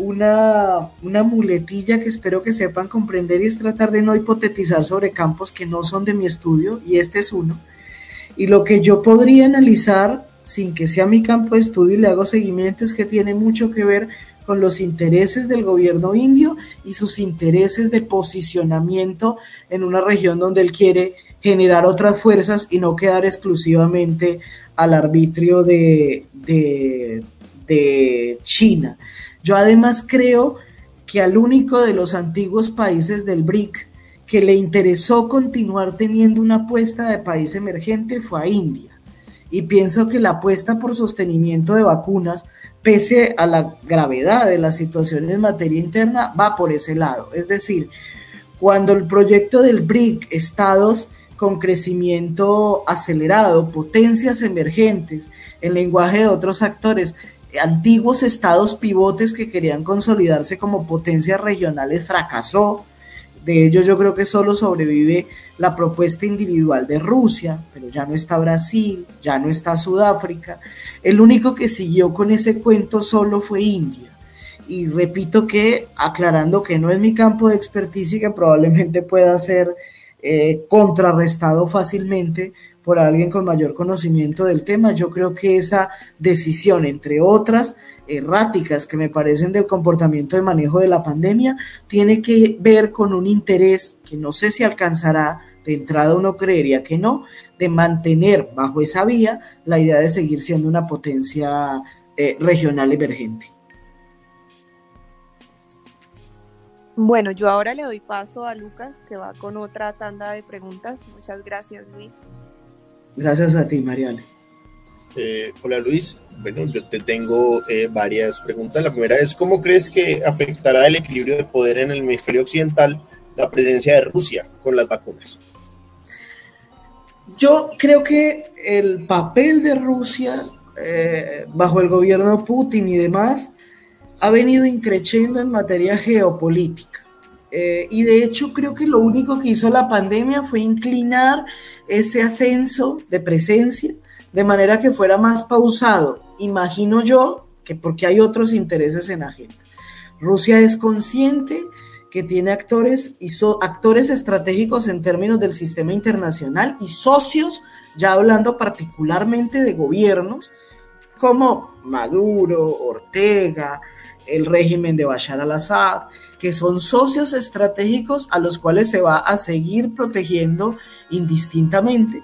una, una muletilla que espero que sepan comprender y es tratar de no hipotetizar sobre campos que no son de mi estudio, y este es uno. Y lo que yo podría analizar, sin que sea mi campo de estudio y le hago seguimiento, es que tiene mucho que ver con los intereses del gobierno indio y sus intereses de posicionamiento en una región donde él quiere generar otras fuerzas y no quedar exclusivamente al arbitrio de, de, de China. Yo además creo que al único de los antiguos países del BRIC que le interesó continuar teniendo una apuesta de país emergente fue a India. Y pienso que la apuesta por sostenimiento de vacunas, pese a la gravedad de la situación en materia interna, va por ese lado. Es decir, cuando el proyecto del BRIC, estados con crecimiento acelerado, potencias emergentes, en lenguaje de otros actores, antiguos estados pivotes que querían consolidarse como potencias regionales, fracasó de ellos yo creo que solo sobrevive la propuesta individual de Rusia, pero ya no está Brasil, ya no está Sudáfrica. El único que siguió con ese cuento solo fue India. Y repito que, aclarando que no es mi campo de experticia y que probablemente pueda ser eh, contrarrestado fácilmente por alguien con mayor conocimiento del tema, yo creo que esa decisión, entre otras, erráticas que me parecen del comportamiento de manejo de la pandemia, tiene que ver con un interés que no sé si alcanzará, de entrada uno creería que no, de mantener bajo esa vía la idea de seguir siendo una potencia eh, regional emergente. Bueno, yo ahora le doy paso a Lucas, que va con otra tanda de preguntas. Muchas gracias, Luis. Gracias a ti, Mariale. Eh, hola Luis, bueno, yo te tengo eh, varias preguntas. La primera es, ¿cómo crees que afectará el equilibrio de poder en el hemisferio occidental la presencia de Rusia con las vacunas? Yo creo que el papel de Rusia eh, bajo el gobierno Putin y demás ha venido increciendo en materia geopolítica. y de hecho creo que lo único que hizo la pandemia fue inclinar ese ascenso de presencia de manera que fuera más pausado. Imagino yo que porque hay otros intereses en agenda. Rusia es consciente que tiene actores y actores estratégicos en términos del sistema internacional y socios, ya hablando particularmente de gobiernos como Maduro, Ortega, el régimen de Bashar al-Assad, que son socios estratégicos a los cuales se va a seguir protegiendo indistintamente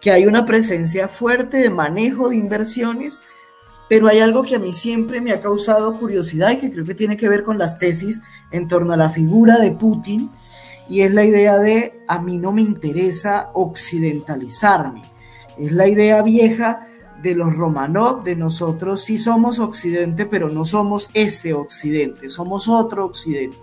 que hay una presencia fuerte de manejo de inversiones, pero hay algo que a mí siempre me ha causado curiosidad y que creo que tiene que ver con las tesis en torno a la figura de Putin, y es la idea de a mí no me interesa occidentalizarme. Es la idea vieja de los Romanov, de nosotros sí somos occidente, pero no somos este occidente, somos otro occidente.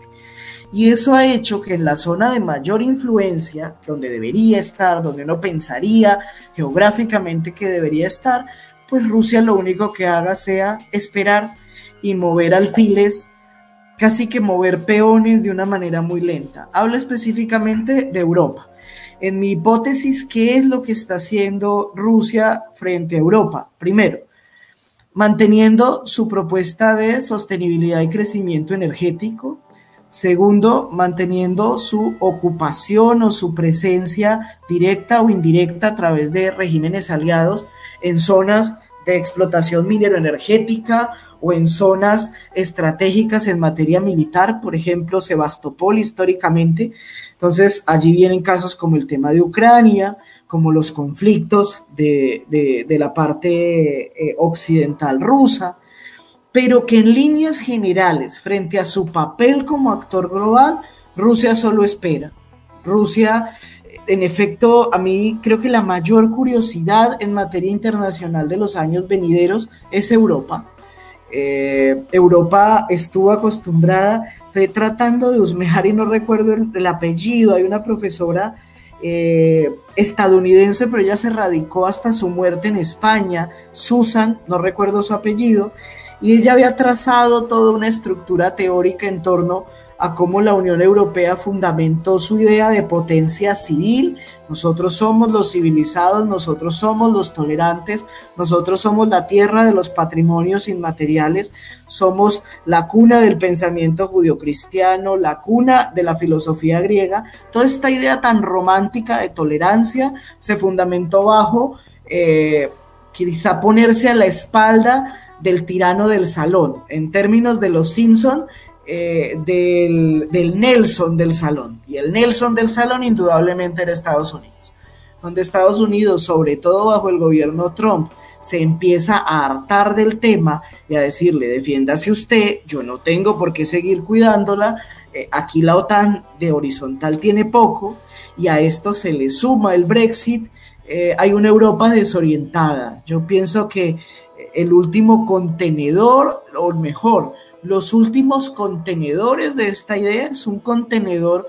Y eso ha hecho que en la zona de mayor influencia, donde debería estar, donde no pensaría geográficamente que debería estar, pues Rusia lo único que haga sea esperar y mover alfiles, casi que mover peones de una manera muy lenta. Hablo específicamente de Europa. En mi hipótesis, ¿qué es lo que está haciendo Rusia frente a Europa? Primero, manteniendo su propuesta de sostenibilidad y crecimiento energético. Segundo, manteniendo su ocupación o su presencia directa o indirecta a través de regímenes aliados en zonas de explotación minero-energética o en zonas estratégicas en materia militar, por ejemplo, Sebastopol históricamente. Entonces, allí vienen casos como el tema de Ucrania, como los conflictos de, la parte eh, occidental rusa, pero que en líneas generales, frente a su papel como actor global, Rusia solo espera. Rusia, en efecto, a mí creo que la mayor curiosidad en materia internacional de los años venideros es Europa. Eh, Europa estuvo acostumbrada, estoy tratando de husmear y no recuerdo el apellido, hay una profesora eh, estadounidense, pero ella se radicó hasta su muerte en España, Susan, no recuerdo su apellido, y ella había trazado toda una estructura teórica en torno a cómo la Unión Europea fundamentó su idea de potencia civil. Nosotros somos los civilizados, nosotros somos los tolerantes, nosotros somos la tierra de los patrimonios inmateriales, somos la cuna del pensamiento judio-cristiano, la cuna de la filosofía griega. Toda esta idea tan romántica de tolerancia se fundamentó bajo eh, quizá ponerse a la espalda del tirano del salón. En términos de los Simpson, eh, del, del, Nelson del salón. Y el Nelson del salón indudablemente era Estados Unidos. Donde Estados Unidos, sobre todo bajo el gobierno Trump, se empieza a hartar del tema y a decirle, defiéndase usted, yo no tengo por qué seguir cuidándola, eh, aquí la OTAN de horizontal tiene poco, y a esto se le suma el Brexit, eh, hay una Europa desorientada. Yo pienso que el último contenedor, o mejor, los últimos contenedores de esta idea es un contenedor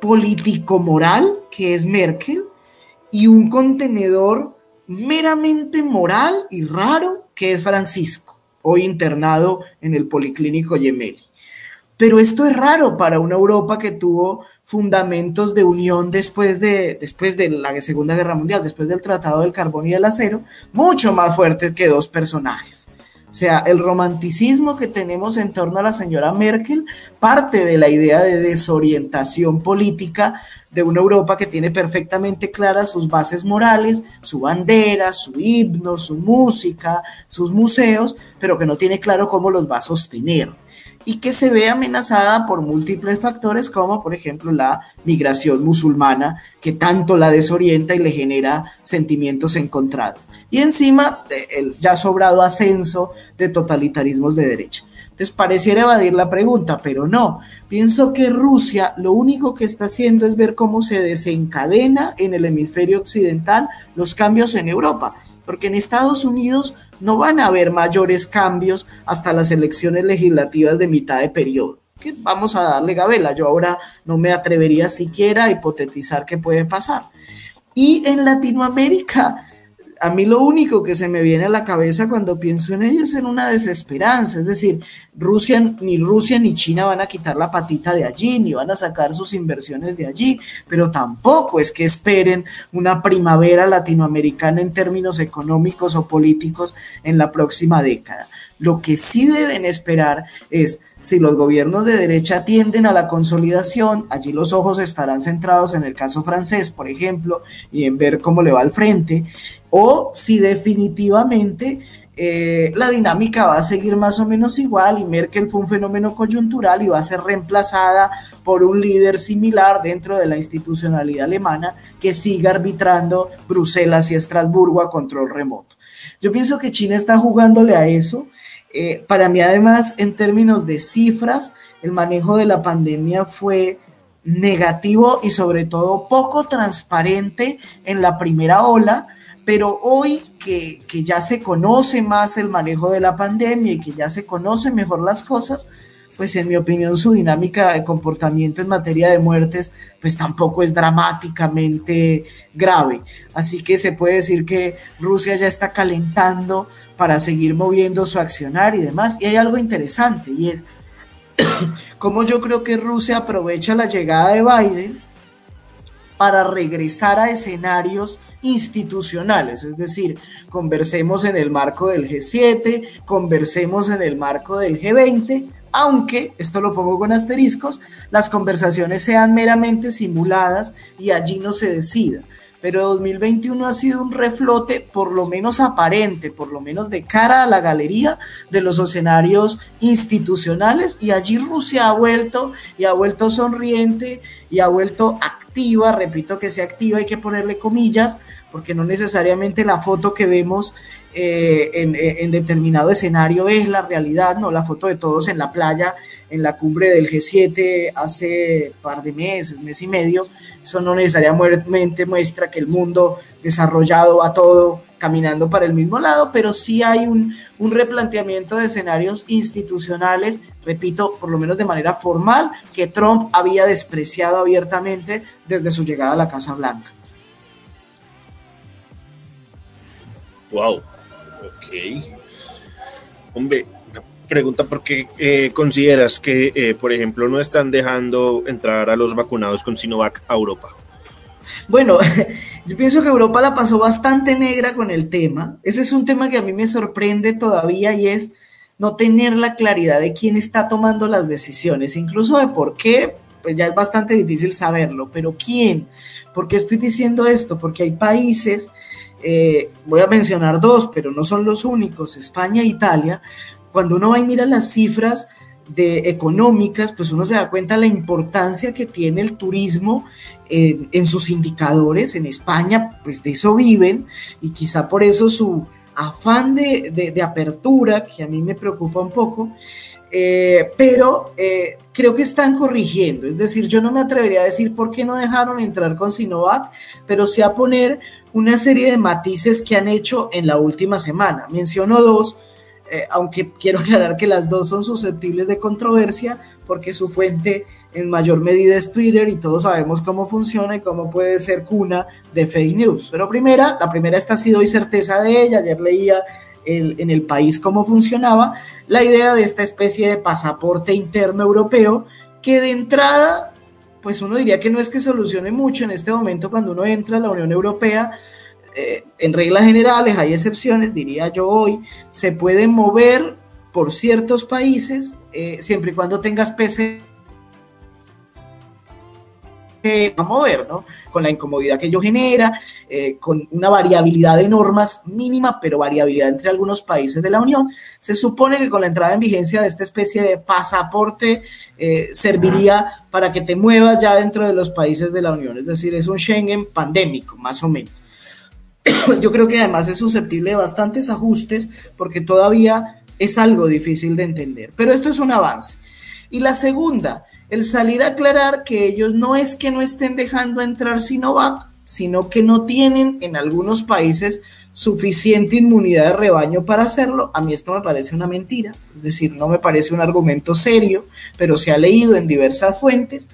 político-moral, que es Merkel, y un contenedor meramente moral y raro, que es Francisco, hoy internado en el Policlínico Gemelli. Pero esto es raro para una Europa que tuvo fundamentos de unión después de, después de la Segunda Guerra Mundial, después del Tratado del Carbón y del Acero, mucho más fuertes que dos personajes. O sea, el romanticismo que tenemos en torno a la señora Merkel parte de la idea de desorientación política de una Europa que tiene perfectamente claras sus bases morales, su bandera, su himno, su música, sus museos, pero que no tiene claro cómo los va a sostener y que se ve amenazada por múltiples factores como por ejemplo la migración musulmana que tanto la desorienta y le genera sentimientos encontrados. Y encima el ya sobrado ascenso de totalitarismos de derecha. Entonces pareciera evadir la pregunta, pero no. Pienso que Rusia lo único que está haciendo es ver cómo se desencadena en el hemisferio occidental los cambios en Europa, porque en Estados Unidos no van a haber mayores cambios hasta las elecciones legislativas de mitad de periodo. Que vamos a darle gabela. Yo ahora no me atrevería siquiera a hipotetizar qué puede pasar. Y en Latinoamérica, a mí lo único que se me viene a la cabeza cuando pienso en ello es en una desesperanza, es decir, Rusia, ni Rusia ni China van a quitar la patita de allí, ni van a sacar sus inversiones de allí, pero tampoco es que esperen una primavera latinoamericana en términos económicos o políticos en la próxima década. Lo que sí deben esperar es si los gobiernos de derecha tienden a la consolidación, allí los ojos estarán centrados en el caso francés, por ejemplo, y en ver cómo le va al frente, o si definitivamente eh, la dinámica va a seguir más o menos igual y Merkel fue un fenómeno coyuntural y va a ser reemplazada por un líder similar dentro de la institucionalidad alemana que siga arbitrando Bruselas y Estrasburgo a control remoto. Yo pienso que China está jugándole a eso eh, para mí, además, en términos de cifras, el manejo de la pandemia fue negativo y sobre todo poco transparente en la primera ola, pero hoy que, que, ya se conoce más el manejo de la pandemia y que ya se conocen mejor las cosas, pues en mi opinión su dinámica de comportamiento en materia de muertes pues tampoco es dramáticamente grave. Así que se puede decir que Rusia ya está calentando para seguir moviendo su accionar y demás. Y hay algo interesante y es como yo creo que Rusia aprovecha la llegada de Biden para regresar a escenarios institucionales, es decir, conversemos en el marco del G7, conversemos en el marco del G20, aunque, esto lo pongo con asteriscos, las conversaciones sean meramente simuladas y allí no se decida. Pero 2021 ha sido un reflote por lo menos aparente, por lo menos de cara a la galería de los escenarios institucionales y allí Rusia ha vuelto y ha vuelto sonriente y ha vuelto activa, repito que sea activa, hay que ponerle comillas, porque no necesariamente la foto que vemos eh, en, determinado escenario es la realidad, ¿no? La foto de todos en la playa, en la cumbre del G7 hace par de meses, mes y medio, eso no necesariamente muestra que el mundo desarrollado va todo caminando para el mismo lado, pero sí hay un, un replanteamiento de escenarios institucionales, repito, por lo menos de manera formal, que Trump había despreciado abiertamente desde su llegada a la Casa Blanca. Wow, Ok. Hombre, pregunta por qué eh, consideras que, eh, por ejemplo, no están dejando entrar a los vacunados con Sinovac a Europa. Bueno, yo pienso que Europa la pasó bastante negra con el tema. Ese es un tema que a mí me sorprende todavía y es no tener la claridad de quién está tomando las decisiones, incluso de por qué, pues ya es bastante difícil saberlo, pero quién. ¿Por qué estoy diciendo esto? Porque hay países eh, voy a mencionar dos, pero no son los únicos, España e Italia, cuando uno va y mira las cifras de económicas, pues uno se da cuenta de la importancia que tiene el turismo en sus indicadores. En España, pues de eso viven y quizá por eso su afán de, de apertura, que a mí me preocupa un poco, eh, pero eh, creo que están corrigiendo. Es decir, yo no me atrevería a decir por qué no dejaron entrar con Sinovac, pero sí a poner una serie de matices que han hecho en la última semana. Menciono dos, eh, aunque quiero aclarar que las dos son susceptibles de controversia, porque su fuente en mayor medida es Twitter y todos sabemos cómo funciona y cómo puede ser cuna de fake news. Pero primera, la primera esta ha sido hoy certeza de ella, ayer leía en el país cómo funcionaba, la idea de esta especie de pasaporte interno europeo que de entrada, pues uno diría que no es que solucione mucho en este momento cuando uno entra a la Unión Europea, eh, en reglas generales hay excepciones, diría yo hoy, se puede mover por ciertos países eh, siempre y cuando tengas PC a mover, ¿no? Con la incomodidad que ello genera, eh, con una variabilidad de normas mínima, pero variabilidad entre algunos países de la Unión. Se supone que con la entrada en vigencia de esta especie de pasaporte eh, serviría para que te muevas ya dentro de los países de la Unión, es decir, es un Schengen pandémico, más o menos. Yo creo que además es susceptible de bastantes ajustes porque todavía es algo difícil de entender, pero esto es un avance. Y la segunda, el salir a aclarar que ellos no es que no estén dejando entrar Sinovac, sino que no tienen en algunos países suficiente inmunidad de rebaño para hacerlo, a mí esto me parece una mentira, es decir, no me parece un argumento serio, pero se ha leído en diversas fuentes,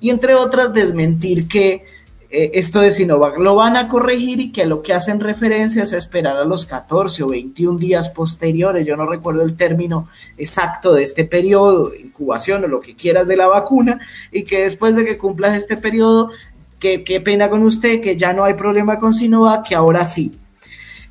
y entre otras desmentir que eh, esto de Sinovac lo van a corregir y que lo que hacen referencia es esperar a los 14 o 21 días posteriores, yo no recuerdo el término exacto de este periodo, incubación o lo que quieras de la vacuna, y que después de que cumplas este periodo, qué pena con usted, que ya no hay problema con Sinovac, que ahora sí.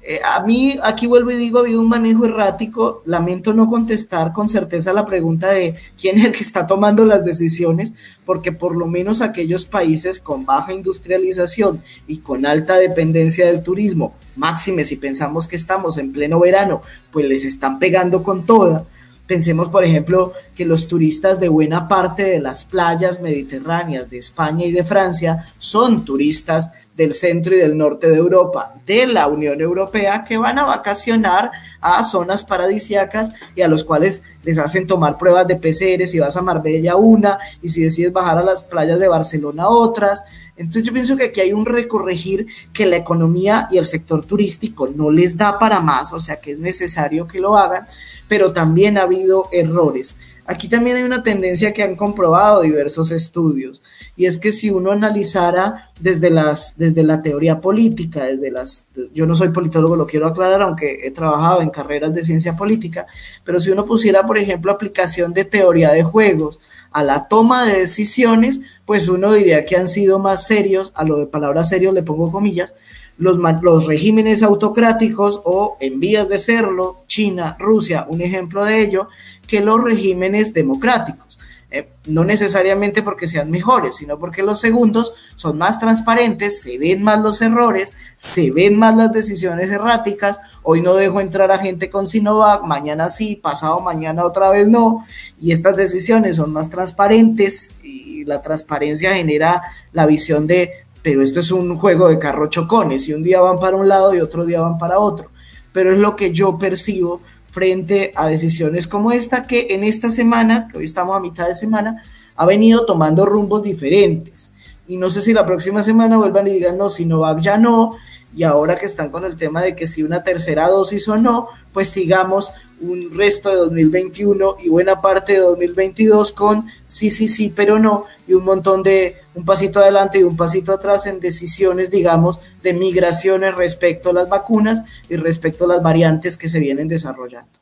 Eh, a mí, aquí vuelvo y digo, ha habido un manejo errático. Lamento no contestar con certeza la pregunta de quién es el que está tomando las decisiones, porque por lo menos aquellos países con baja industrialización y con alta dependencia del turismo, máxime si pensamos que estamos en pleno verano, pues les están pegando con toda. Pensemos, por ejemplo, que los turistas de buena parte de las playas mediterráneas de España y de Francia son turistas del centro y del norte de Europa, de la Unión Europea, que van a vacacionar a zonas paradisiacas y a los cuales les hacen tomar pruebas de PCR, si vas a Marbella una y si decides bajar a las playas de Barcelona otras. Entonces yo pienso que aquí hay un recorregir que la economía y el sector turístico no les da para más, o sea que es necesario que lo hagan, pero también ha habido errores. Aquí también hay una tendencia que han comprobado diversos estudios, y es que si uno analizara desde, las, desde la teoría política, desde las, yo no soy politólogo, lo quiero aclarar, aunque he trabajado en carreras de ciencia política, pero si uno pusiera, por ejemplo, aplicación de teoría de juegos a la toma de decisiones, pues uno diría que han sido más serios, a lo de palabras serios le pongo comillas, los, los, regímenes autocráticos o en vías de serlo, China, Rusia, un ejemplo de ello, que los regímenes democráticos. Eh, no necesariamente porque sean mejores, sino porque los segundos son más transparentes, se ven más los errores, se ven más las decisiones erráticas. Hoy no dejo entrar a gente con Sinovac, mañana sí, pasado mañana otra vez no. Y estas decisiones son más transparentes y la transparencia genera la visión de, pero esto es un juego de carro chocones y un día van para un lado y otro día van para otro. Pero es lo que yo percibo frente a decisiones como esta que en esta semana, que hoy estamos a mitad de semana, ha venido tomando rumbos diferentes. Y no sé si la próxima semana vuelvan y digan, no, Sinovac ya no, y ahora que están con el tema de que si una tercera dosis o no, pues sigamos un resto de 2021 y buena parte de 2022 con sí, sí, sí, pero no, y un montón de un pasito adelante y un pasito atrás en decisiones, digamos, de migraciones respecto a las vacunas y respecto a las variantes que se vienen desarrollando.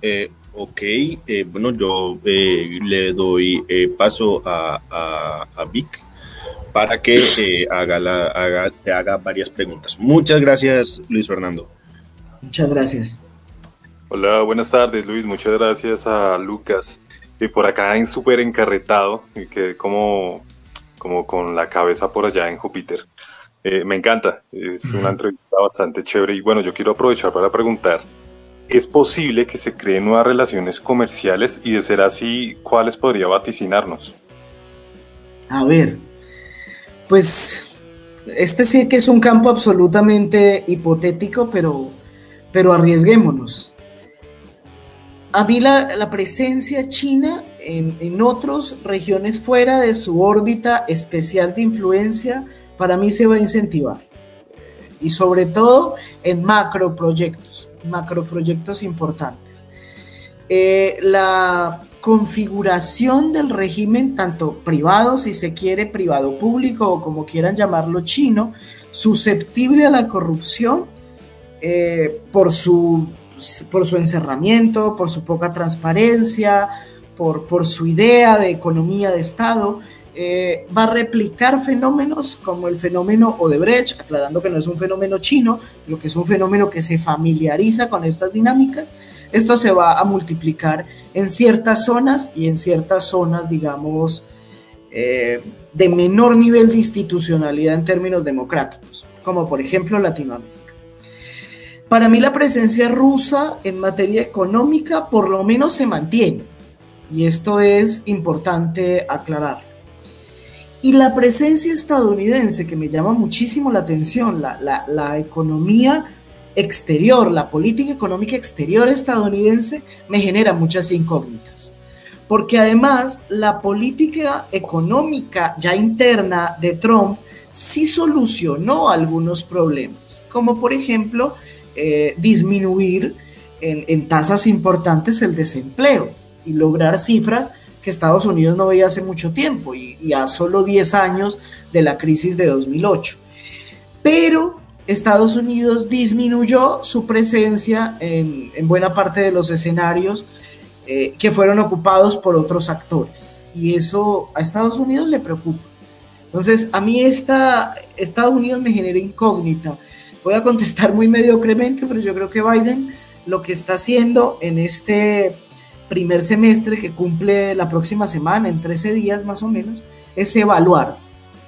Eh, ok, eh, bueno, yo eh, le doy paso a, a, a Vic para que eh, haga la, haga, te haga varias preguntas. Muchas gracias, Luis Fernando. Muchas gracias. Hola, buenas tardes, Luis. Muchas gracias a Lucas. Y por acá en súper encarretado, y que como, como con la cabeza por allá en Júpiter. Eh, me encanta, es una entrevista bastante chévere. Y bueno, yo quiero aprovechar para preguntar, ¿es posible que se creen nuevas relaciones comerciales? Y de ser así, ¿cuáles podría vaticinarnos? A ver, pues este sí que es un campo absolutamente hipotético, pero, pero arriesguémonos. A mí la, presencia china en, en otras regiones fuera de su órbita especial de influencia, para mí se va a incentivar. Y sobre todo en macroproyectos, macroproyectos importantes. Eh, la configuración del régimen, tanto privado, si se quiere, privado público o como quieran llamarlo chino, susceptible a la corrupción eh, por, su, por su encerramiento, por su poca transparencia, por, por su idea de economía de Estado. Eh, va a replicar fenómenos como el fenómeno Odebrecht, aclarando que no es un fenómeno chino, pero que es un fenómeno que se familiariza con estas dinámicas esto se va a multiplicar en ciertas zonas y en ciertas zonas, digamos, eh, de menor nivel de institucionalidad en términos democráticos, como por ejemplo Latinoamérica. Para mí la presencia rusa en materia económica por lo menos se mantiene, y esto es importante aclarar. Y la presencia estadounidense, que me llama muchísimo la atención, la, economía exterior, la política económica exterior estadounidense, me genera muchas incógnitas. Porque además la política económica ya interna de Trump sí solucionó algunos problemas, como por ejemplo eh, disminuir en, tasas importantes el desempleo y lograr cifras que Estados Unidos no veía hace mucho tiempo y, y a solo 10 años de la crisis de 2008. Pero Estados Unidos disminuyó su presencia en, buena parte de los escenarios eh, que fueron ocupados por otros actores. Y eso a Estados Unidos le preocupa. Entonces, a mí esta, Estados Unidos me genera incógnita. Voy a contestar muy mediocremente, pero yo creo que Biden lo que está haciendo en este primer semestre que cumple la próxima semana, en 13 días más o menos, es evaluar.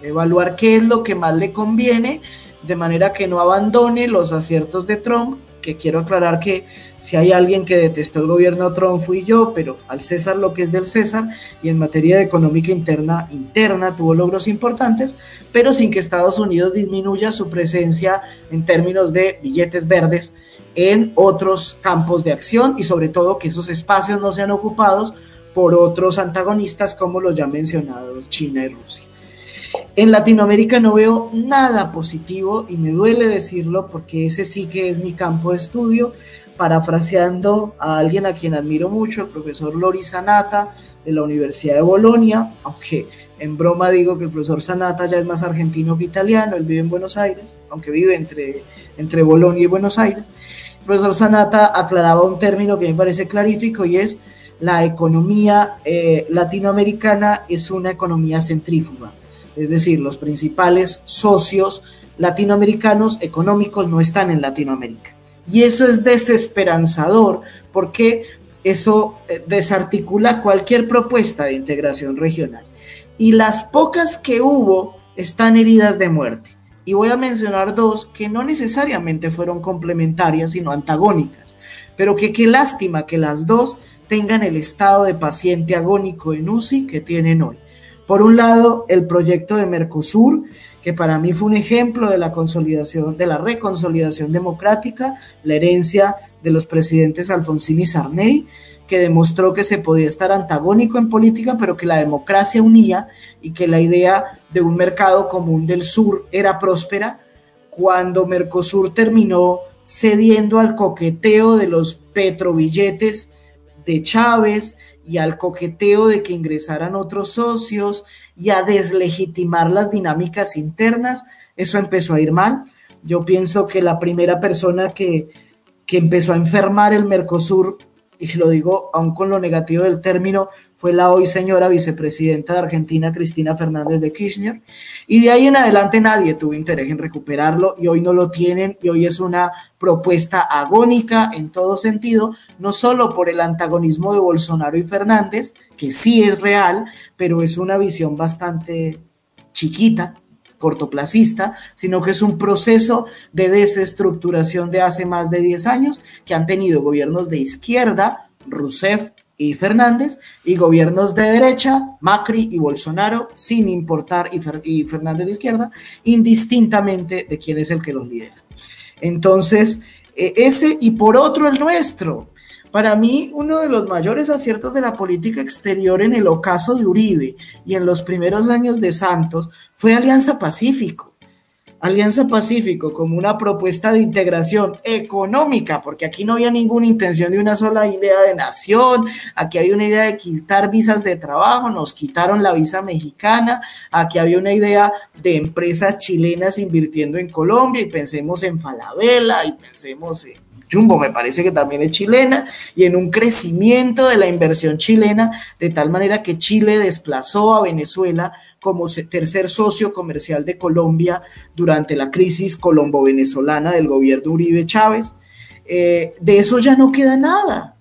Evaluar qué es lo que más le conviene de manera que no abandone los aciertos de Trump, que quiero aclarar que si hay alguien que detestó el gobierno Trump fui yo, pero al César lo que es del César y en materia de económica interna interna tuvo logros importantes, pero sin que Estados Unidos disminuya su presencia en términos de billetes verdes en otros campos de acción y sobre todo que esos espacios no sean ocupados por otros antagonistas como los ya mencionados China y Rusia. En Latinoamérica no veo nada positivo y me duele decirlo porque ese sí que es mi campo de estudio. Parafraseando a alguien a quien admiro mucho, el profesor Lori Sanata de la Universidad de Bolonia, aunque en broma digo que el profesor Sanata ya es más argentino que italiano, él vive en Buenos Aires, aunque vive entre, entre Bolonia y Buenos Aires. El profesor Sanata aclaraba un término que me parece clarífico y es la economía eh, latinoamericana es una economía centrífuga, es decir, los principales socios latinoamericanos económicos no están en Latinoamérica. Y eso es desesperanzador porque eso eh, desarticula cualquier propuesta de integración regional. Y las pocas que hubo están heridas de muerte. Y voy a mencionar dos que no necesariamente fueron complementarias, sino antagónicas. Pero que qué lástima que las dos tengan el estado de paciente agónico en UCI que tienen hoy. Por un lado, el proyecto de Mercosur, que para mí fue un ejemplo de la consolidación, de la reconsolidación democrática, la herencia de los presidentes Alfonsín y Sarney, que demostró que se podía estar antagónico en política, pero que la democracia unía y que la idea de un mercado común del sur era próspera, cuando Mercosur terminó cediendo al coqueteo de los petrobilletes de Chávez y al coqueteo de que ingresaran otros socios y a deslegitimar las dinámicas internas, eso empezó a ir mal. Yo pienso que la primera persona que, que empezó a enfermar el Mercosur, y lo digo aún con lo negativo del término, fue la hoy señora vicepresidenta de Argentina, Cristina Fernández de Kirchner, y de ahí en adelante nadie tuvo interés en recuperarlo y hoy no lo tienen y hoy es una propuesta agónica en todo sentido, no solo por el antagonismo de Bolsonaro y Fernández, que sí es real, pero es una visión bastante chiquita, cortoplacista, sino que es un proceso de desestructuración de hace más de 10 años que han tenido gobiernos de izquierda, Rousseff, y Fernández, y gobiernos de derecha, Macri y Bolsonaro, sin importar, y, Fernández de izquierda, indistintamente de quién es el que los lidera. Entonces, eh, ese y por otro el nuestro. Para mí, uno de los mayores aciertos de la política exterior en el ocaso de Uribe y en los primeros años de Santos fue Alianza Pacífico. Alianza Pacífico como una propuesta de integración económica, porque aquí no había ninguna intención de una sola idea de nación, aquí había una idea de quitar visas de trabajo, nos quitaron la visa mexicana, aquí había una idea de empresas chilenas invirtiendo en Colombia y pensemos en Falabella y pensemos en Jumbo me parece que también es chilena, y en un crecimiento de la inversión chilena, de tal manera que Chile desplazó a Venezuela como tercer socio comercial de Colombia durante la crisis colombo-venezolana del gobierno Uribe Chávez. Eh, de eso ya no queda nada.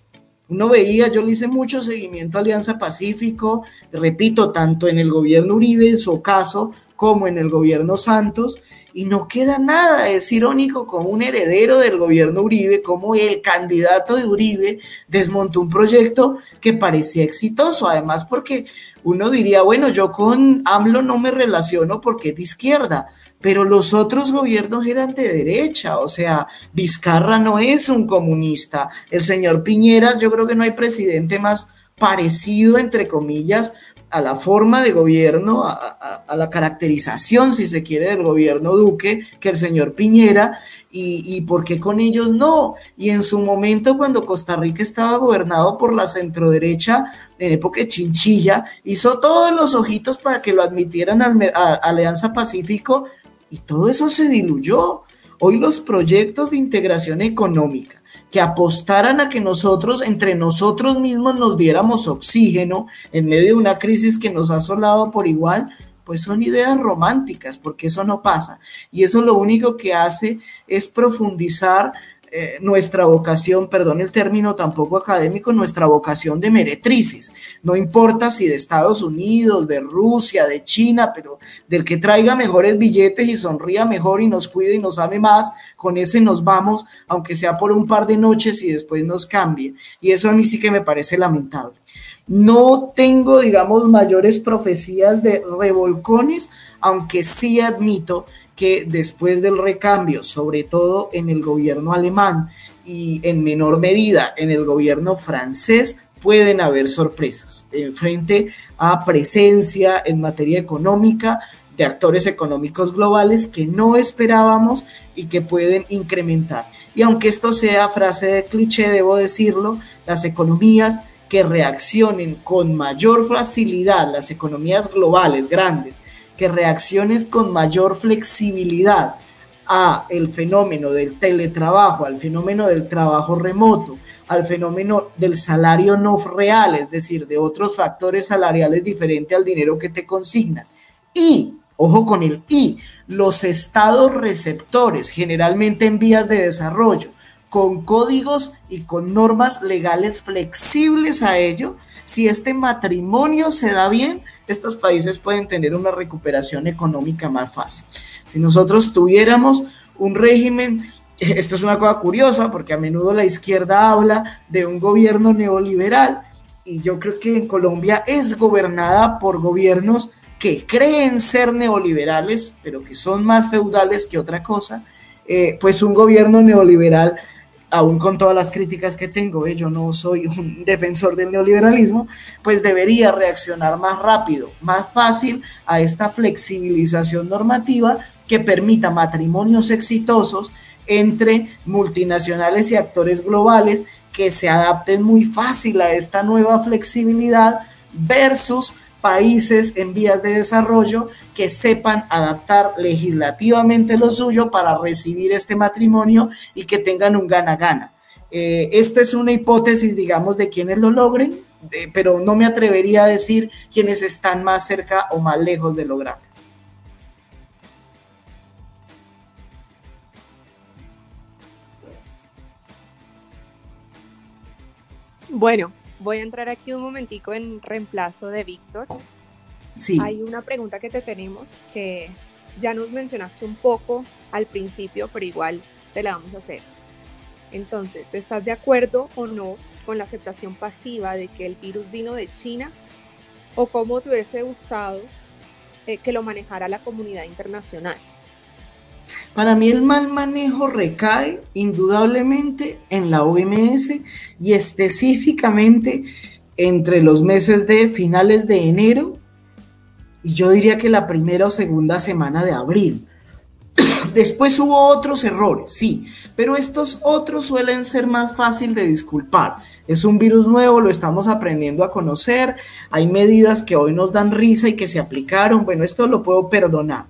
Uno veía, yo le hice mucho seguimiento a Alianza Pacífico, repito, tanto en el gobierno Uribe, en su caso, como en el gobierno Santos, y no queda nada. Es irónico como un heredero del gobierno Uribe, como el candidato de Uribe desmontó un proyecto que parecía exitoso, además porque uno diría, bueno, yo con AMLO no me relaciono porque es de izquierda, pero los otros gobiernos eran de derecha, o sea, Vizcarra no es un comunista, el señor Piñeras, yo creo que no hay presidente más parecido, entre comillas, a la forma de gobierno, a, la caracterización, si se quiere, del gobierno Duque, que el señor Piñera, y, por qué con ellos no. Y en su momento, cuando Costa Rica estaba gobernado por la centroderecha, en época Chinchilla, hizo todos los ojitos para que lo admitieran a Alianza Pacífico, y todo eso se diluyó. Hoy los proyectos de integración económica, que apostaran a que nosotros, entre nosotros mismos, nos diéramos oxígeno en medio de una crisis que nos ha asolado por igual, pues son ideas románticas, porque eso no pasa. Y eso lo único que hace es profundizar eh, nuestra vocación, perdón el término tampoco académico, nuestra vocación de meretrices. No importa si de Estados Unidos, de Rusia, de China, pero del que traiga mejores billetes y sonría mejor y nos cuide y nos ame más, con ese nos vamos, aunque sea por un par de noches y después nos cambie. Y eso a mí sí que me parece lamentable. No tengo, digamos, mayores profecías de revolcones, aunque sí admito que después del recambio, sobre todo en el gobierno alemán y en menor medida en el gobierno francés, pueden haber sorpresas en frente a presencia en materia económica de actores económicos globales que no esperábamos y que pueden incrementar. Y aunque esto sea frase de cliché, debo decirlo, las economías que reaccionen con mayor facilidad, las economías globales grandes, que reaccionen con mayor flexibilidad a el fenómeno del teletrabajo, al fenómeno del trabajo remoto, al fenómeno del salario no real, es decir, de otros factores salariales diferentes al dinero que te consignan. Y, ojo con el y, los estados receptores, generalmente en vías de desarrollo, con códigos y con normas legales flexibles a ello, si este matrimonio se da bien, estos países pueden tener una recuperación económica más fácil. Si nosotros tuviéramos un régimen, esto es una cosa curiosa porque a menudo la izquierda habla de un gobierno neoliberal y yo creo que en Colombia es gobernada por gobiernos que creen ser neoliberales, pero que son más feudales que otra cosa, eh, pues un gobierno neoliberal aún con todas las críticas que tengo, yo no soy un defensor del neoliberalismo, pues debería reaccionar más rápido, más fácil a esta flexibilización normativa que permita matrimonios exitosos entre multinacionales y actores globales que se adapten muy fácil a esta nueva flexibilidad versus países en vías de desarrollo que sepan adaptar legislativamente lo suyo para recibir este matrimonio y que tengan un gana-gana. Eh, esta es una hipótesis, digamos, de quienes lo logren, pero no me atrevería a decir quienes están más cerca o más lejos de lograrlo. Bueno, Voy a entrar aquí un momentico en reemplazo de Víctor. Sí. Hay una pregunta que te tenemos que ya nos mencionaste un poco al principio, pero igual te la vamos a hacer. Entonces, ¿estás de acuerdo o no con la aceptación pasiva de que el virus vino de China? ¿O cómo te hubiese gustado eh, que lo manejara la comunidad internacional? Para mí el mal manejo recae indudablemente en la OMS y específicamente entre los meses de finales de enero y yo diría que la primera o segunda semana de abril. Después hubo otros errores, sí, pero estos otros suelen ser más fácil de disculpar. Es un virus nuevo, lo estamos aprendiendo a conocer, hay medidas que hoy nos dan risa y que se aplicaron, bueno, esto lo puedo perdonar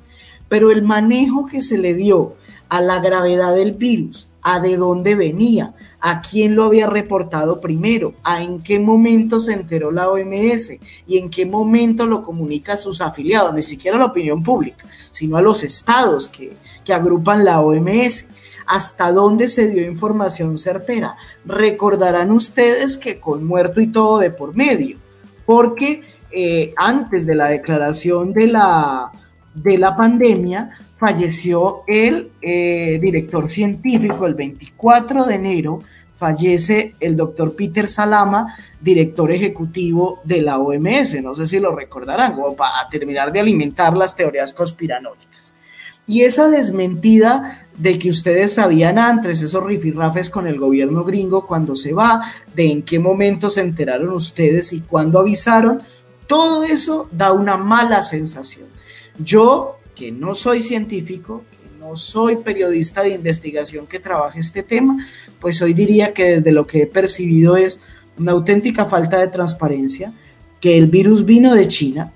pero el manejo que se le dio a la gravedad del virus, a de dónde venía, a quién lo había reportado primero, a en qué momento se enteró la OMS y en qué momento lo comunica a sus afiliados, ni siquiera a la opinión pública, sino a los estados que, agrupan la OMS hasta dónde se dio información certera. Recordarán ustedes que con muerto y todo de por medio, porque eh, antes de la declaración de la de la pandemia, falleció el eh, director científico el 24 de enero, fallece el doctor Peter Salama, director ejecutivo de la OMS, no sé si lo recordarán, como para terminar de alimentar las teorías conspiranoicas. Y esa desmentida de que ustedes sabían antes, esos rifirrafes con el gobierno gringo cuando se va, de en qué momento se enteraron ustedes y cuándo avisaron, todo eso da una mala sensación. Yo, que no soy científico, que no soy periodista de investigación que trabaje este tema, pues hoy diría que desde lo que he percibido es una auténtica falta de transparencia, que el virus vino de China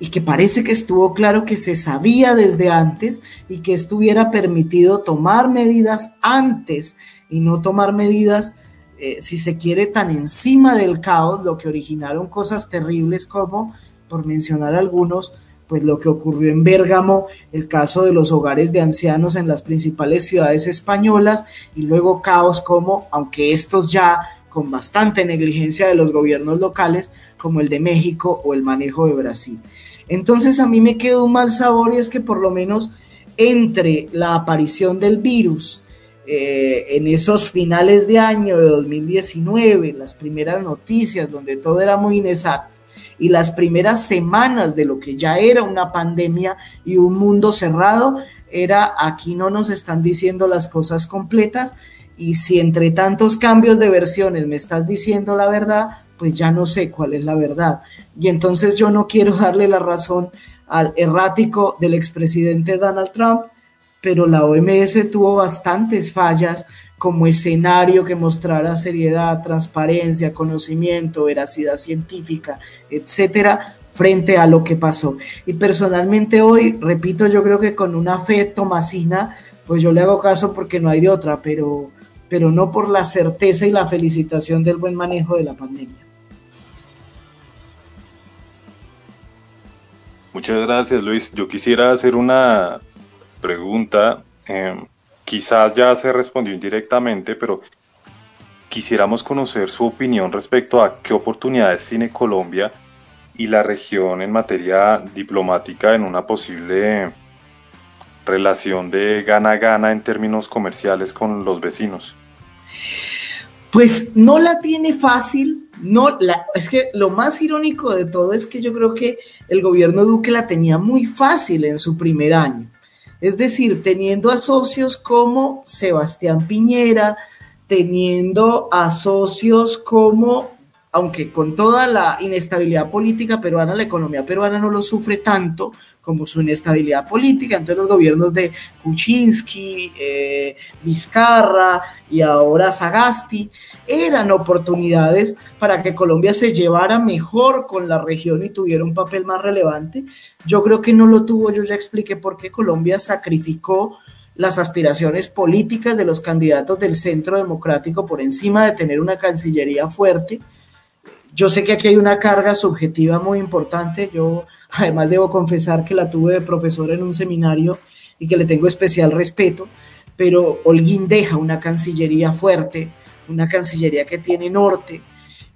y que parece que estuvo claro que se sabía desde antes y que estuviera permitido tomar medidas antes y no tomar medidas, eh, si se quiere, tan encima del caos, lo que originaron cosas terribles como, por mencionar algunos, pues lo que ocurrió en Bérgamo, el caso de los hogares de ancianos en las principales ciudades españolas y luego caos como, aunque estos ya con bastante negligencia de los gobiernos locales, como el de México o el manejo de Brasil. Entonces a mí me quedó un mal sabor y es que por lo menos entre la aparición del virus eh, en esos finales de año de 2019, las primeras noticias donde todo era muy inexacto, y las primeras semanas de lo que ya era una pandemia y un mundo cerrado, era aquí no nos están diciendo las cosas completas y si entre tantos cambios de versiones me estás diciendo la verdad, pues ya no sé cuál es la verdad. Y entonces yo no quiero darle la razón al errático del expresidente Donald Trump, pero la OMS tuvo bastantes fallas como escenario que mostrara seriedad, transparencia, conocimiento, veracidad científica, etcétera, frente a lo que pasó. Y personalmente hoy, repito, yo creo que con una fe tomasina, pues yo le hago caso porque no hay de otra, pero, pero no por la certeza y la felicitación del buen manejo de la pandemia. Muchas gracias, Luis. Yo quisiera hacer una pregunta. Em, quizás ya se respondió indirectamente, pero quisiéramos conocer su opinión respecto a qué oportunidades tiene Colombia y la región en materia diplomática en una posible relación de gana-gana en términos comerciales con los vecinos. Pues no la tiene fácil, no la, es que lo más irónico de todo es que yo creo que el gobierno Duque la tenía muy fácil en su primer año. Es decir, teniendo a socios como Sebastián Piñera, teniendo a socios como, aunque con toda la inestabilidad política peruana, la economía peruana no lo sufre tanto como su inestabilidad política, entonces los gobiernos de Kuczynski, eh, Vizcarra y ahora Sagasti eran oportunidades para que Colombia se llevara mejor con la región y tuviera un papel más relevante. Yo creo que no lo tuvo, yo ya expliqué por qué Colombia sacrificó las aspiraciones políticas de los candidatos del centro democrático por encima de tener una cancillería fuerte. Yo sé que aquí hay una carga subjetiva muy importante. Yo además debo confesar que la tuve de profesor en un seminario y que le tengo especial respeto, pero Holguín deja una cancillería fuerte, una cancillería que tiene norte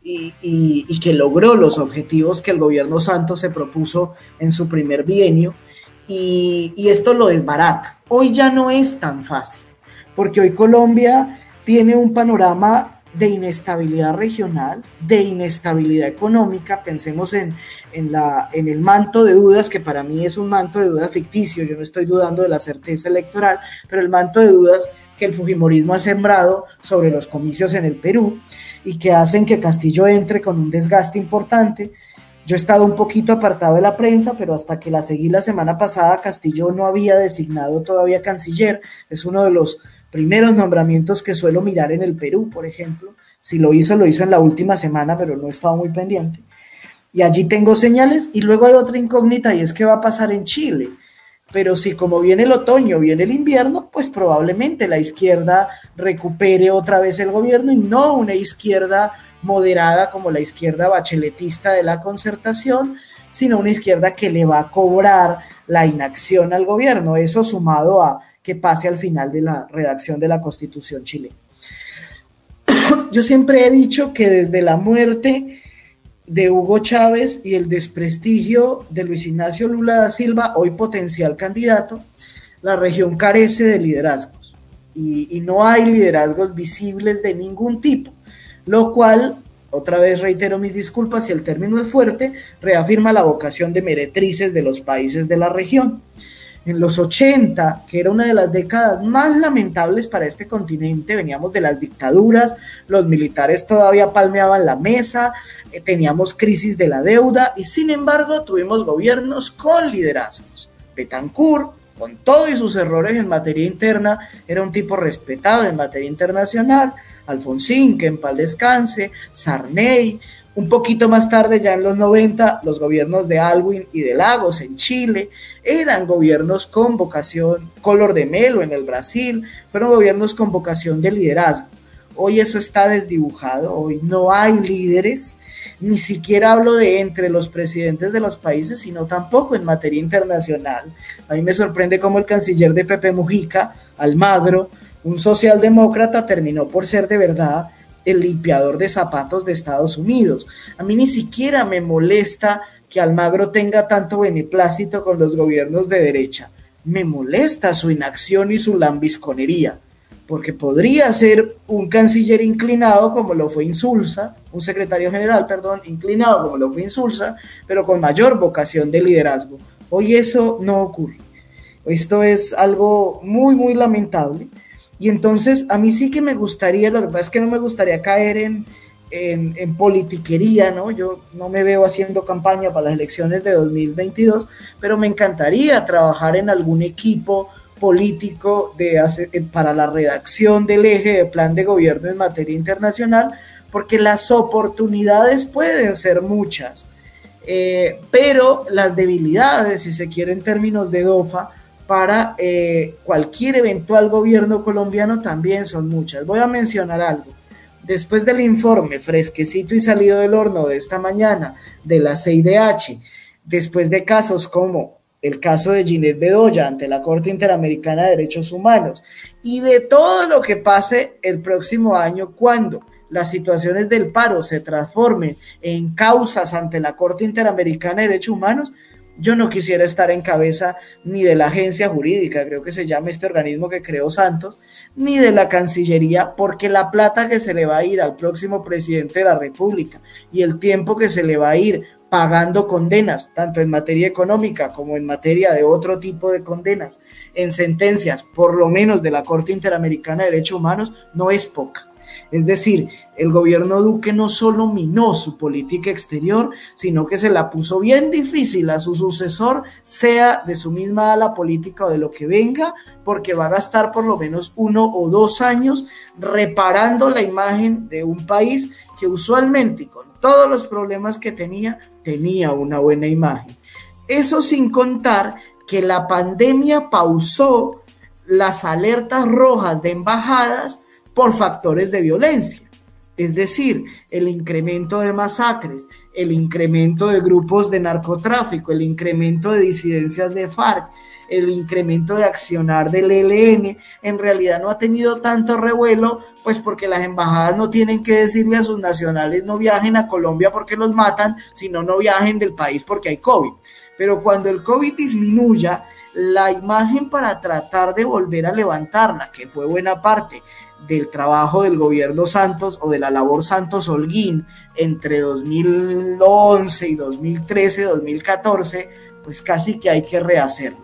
y, que logró los objetivos que el gobierno Santos se propuso en su primer bienio y, y esto lo desbarata. Hoy ya no es tan fácil, porque hoy Colombia tiene un panorama de inestabilidad regional, de inestabilidad económica, pensemos en, en, la, en el manto de dudas, que para mí es un manto de dudas ficticio, yo no estoy dudando de la certeza electoral, pero el manto de dudas que el Fujimorismo ha sembrado sobre los comicios en el Perú y que hacen que Castillo entre con un desgaste importante. Yo he estado un poquito apartado de la prensa, pero hasta que la seguí la semana pasada, Castillo no había designado todavía canciller, es uno de los primeros nombramientos que suelo mirar en el Perú, por ejemplo. Si lo hizo, lo hizo en la última semana, pero no estaba muy pendiente. Y allí tengo señales y luego hay otra incógnita y es qué va a pasar en Chile. Pero si como viene el otoño, viene el invierno, pues probablemente la izquierda recupere otra vez el gobierno y no una izquierda moderada como la izquierda bacheletista de la concertación, sino una izquierda que le va a cobrar la inacción al gobierno. Eso sumado a que pase al final de la redacción de la constitución chilena. Yo siempre he dicho que desde la muerte de Hugo Chávez y el desprestigio de Luis Ignacio Lula da Silva, hoy potencial candidato, la región carece de liderazgos y, y, no hay liderazgos visibles de ningún tipo, lo cual, otra vez reitero mis disculpas si el término es fuerte, reafirma la vocación de meretrices de los países de la región en los 80, que era una de las décadas más lamentables para este continente, veníamos de las dictaduras, los militares todavía palmeaban la mesa, eh, teníamos crisis de la deuda y sin embargo tuvimos gobiernos con liderazgos. Betancourt, con todos sus errores en materia interna, era un tipo respetado en materia internacional, Alfonsín, que en paz descanse, Sarney, un poquito más tarde, ya en los 90, los gobiernos de Alwin y de Lagos en Chile eran gobiernos con vocación, color de melo en el Brasil, fueron gobiernos con vocación de liderazgo. Hoy eso está desdibujado, hoy no hay líderes, ni siquiera hablo de entre los presidentes de los países, sino tampoco en materia internacional. A mí me sorprende cómo el canciller de Pepe Mujica, Almagro, un socialdemócrata, terminó por ser de verdad el limpiador de zapatos de Estados Unidos. A mí ni siquiera me molesta que Almagro tenga tanto beneplácito con los gobiernos de derecha. Me molesta su inacción y su lambisconería, porque podría ser un canciller inclinado como lo fue Insulza, un secretario general, perdón, inclinado como lo fue Insulza, pero con mayor vocación de liderazgo. Hoy eso no ocurre. Esto es algo muy, muy lamentable y entonces a mí sí que me gustaría, lo que pasa es que no me gustaría caer en, en, politiquería, ¿no? Yo no me veo haciendo campaña para las elecciones de 2022, pero me encantaría trabajar en algún equipo político de para la redacción del eje de plan de gobierno en materia internacional, porque las oportunidades pueden ser muchas, eh, pero las debilidades, si se quiere en términos de DOFA, para eh, cualquier eventual gobierno colombiano también son muchas. Voy a mencionar algo. Después del informe fresquecito y salido del horno de esta mañana de la CIDH, después de casos como el caso de Ginette Bedoya ante la Corte Interamericana de Derechos Humanos y de todo lo que pase el próximo año cuando las situaciones del paro se transformen en causas ante la Corte Interamericana de Derechos Humanos, yo no quisiera estar en cabeza ni de la agencia jurídica, creo que se llama este organismo que creó Santos, ni de la Cancillería, porque la plata que se le va a ir al próximo presidente de la República y el tiempo que se le va a ir pagando condenas, tanto en materia económica como en materia de otro tipo de condenas, en sentencias, por lo menos de la Corte Interamericana de Derechos Humanos, no es poca. Es decir, el gobierno Duque no solo minó su política exterior, sino que se la puso bien difícil a su sucesor, sea de su misma ala política o de lo que venga, porque va a gastar por lo menos uno o dos años reparando la imagen de un país que usualmente, con todos los problemas que tenía, tenía una buena imagen. Eso sin contar que la pandemia pausó las alertas rojas de embajadas por factores de violencia. Es decir, el incremento de masacres, el incremento de grupos de narcotráfico, el incremento de disidencias de FARC, el incremento de accionar del ELN, en realidad no ha tenido tanto revuelo, pues porque las embajadas no tienen que decirle a sus nacionales no viajen a Colombia porque los matan, sino no viajen del país porque hay COVID. Pero cuando el COVID disminuya, la imagen para tratar de volver a levantarla, que fue buena parte del trabajo del gobierno Santos o de la labor Santos Holguín entre 2011 y 2013, 2014, pues casi que hay que rehacerla.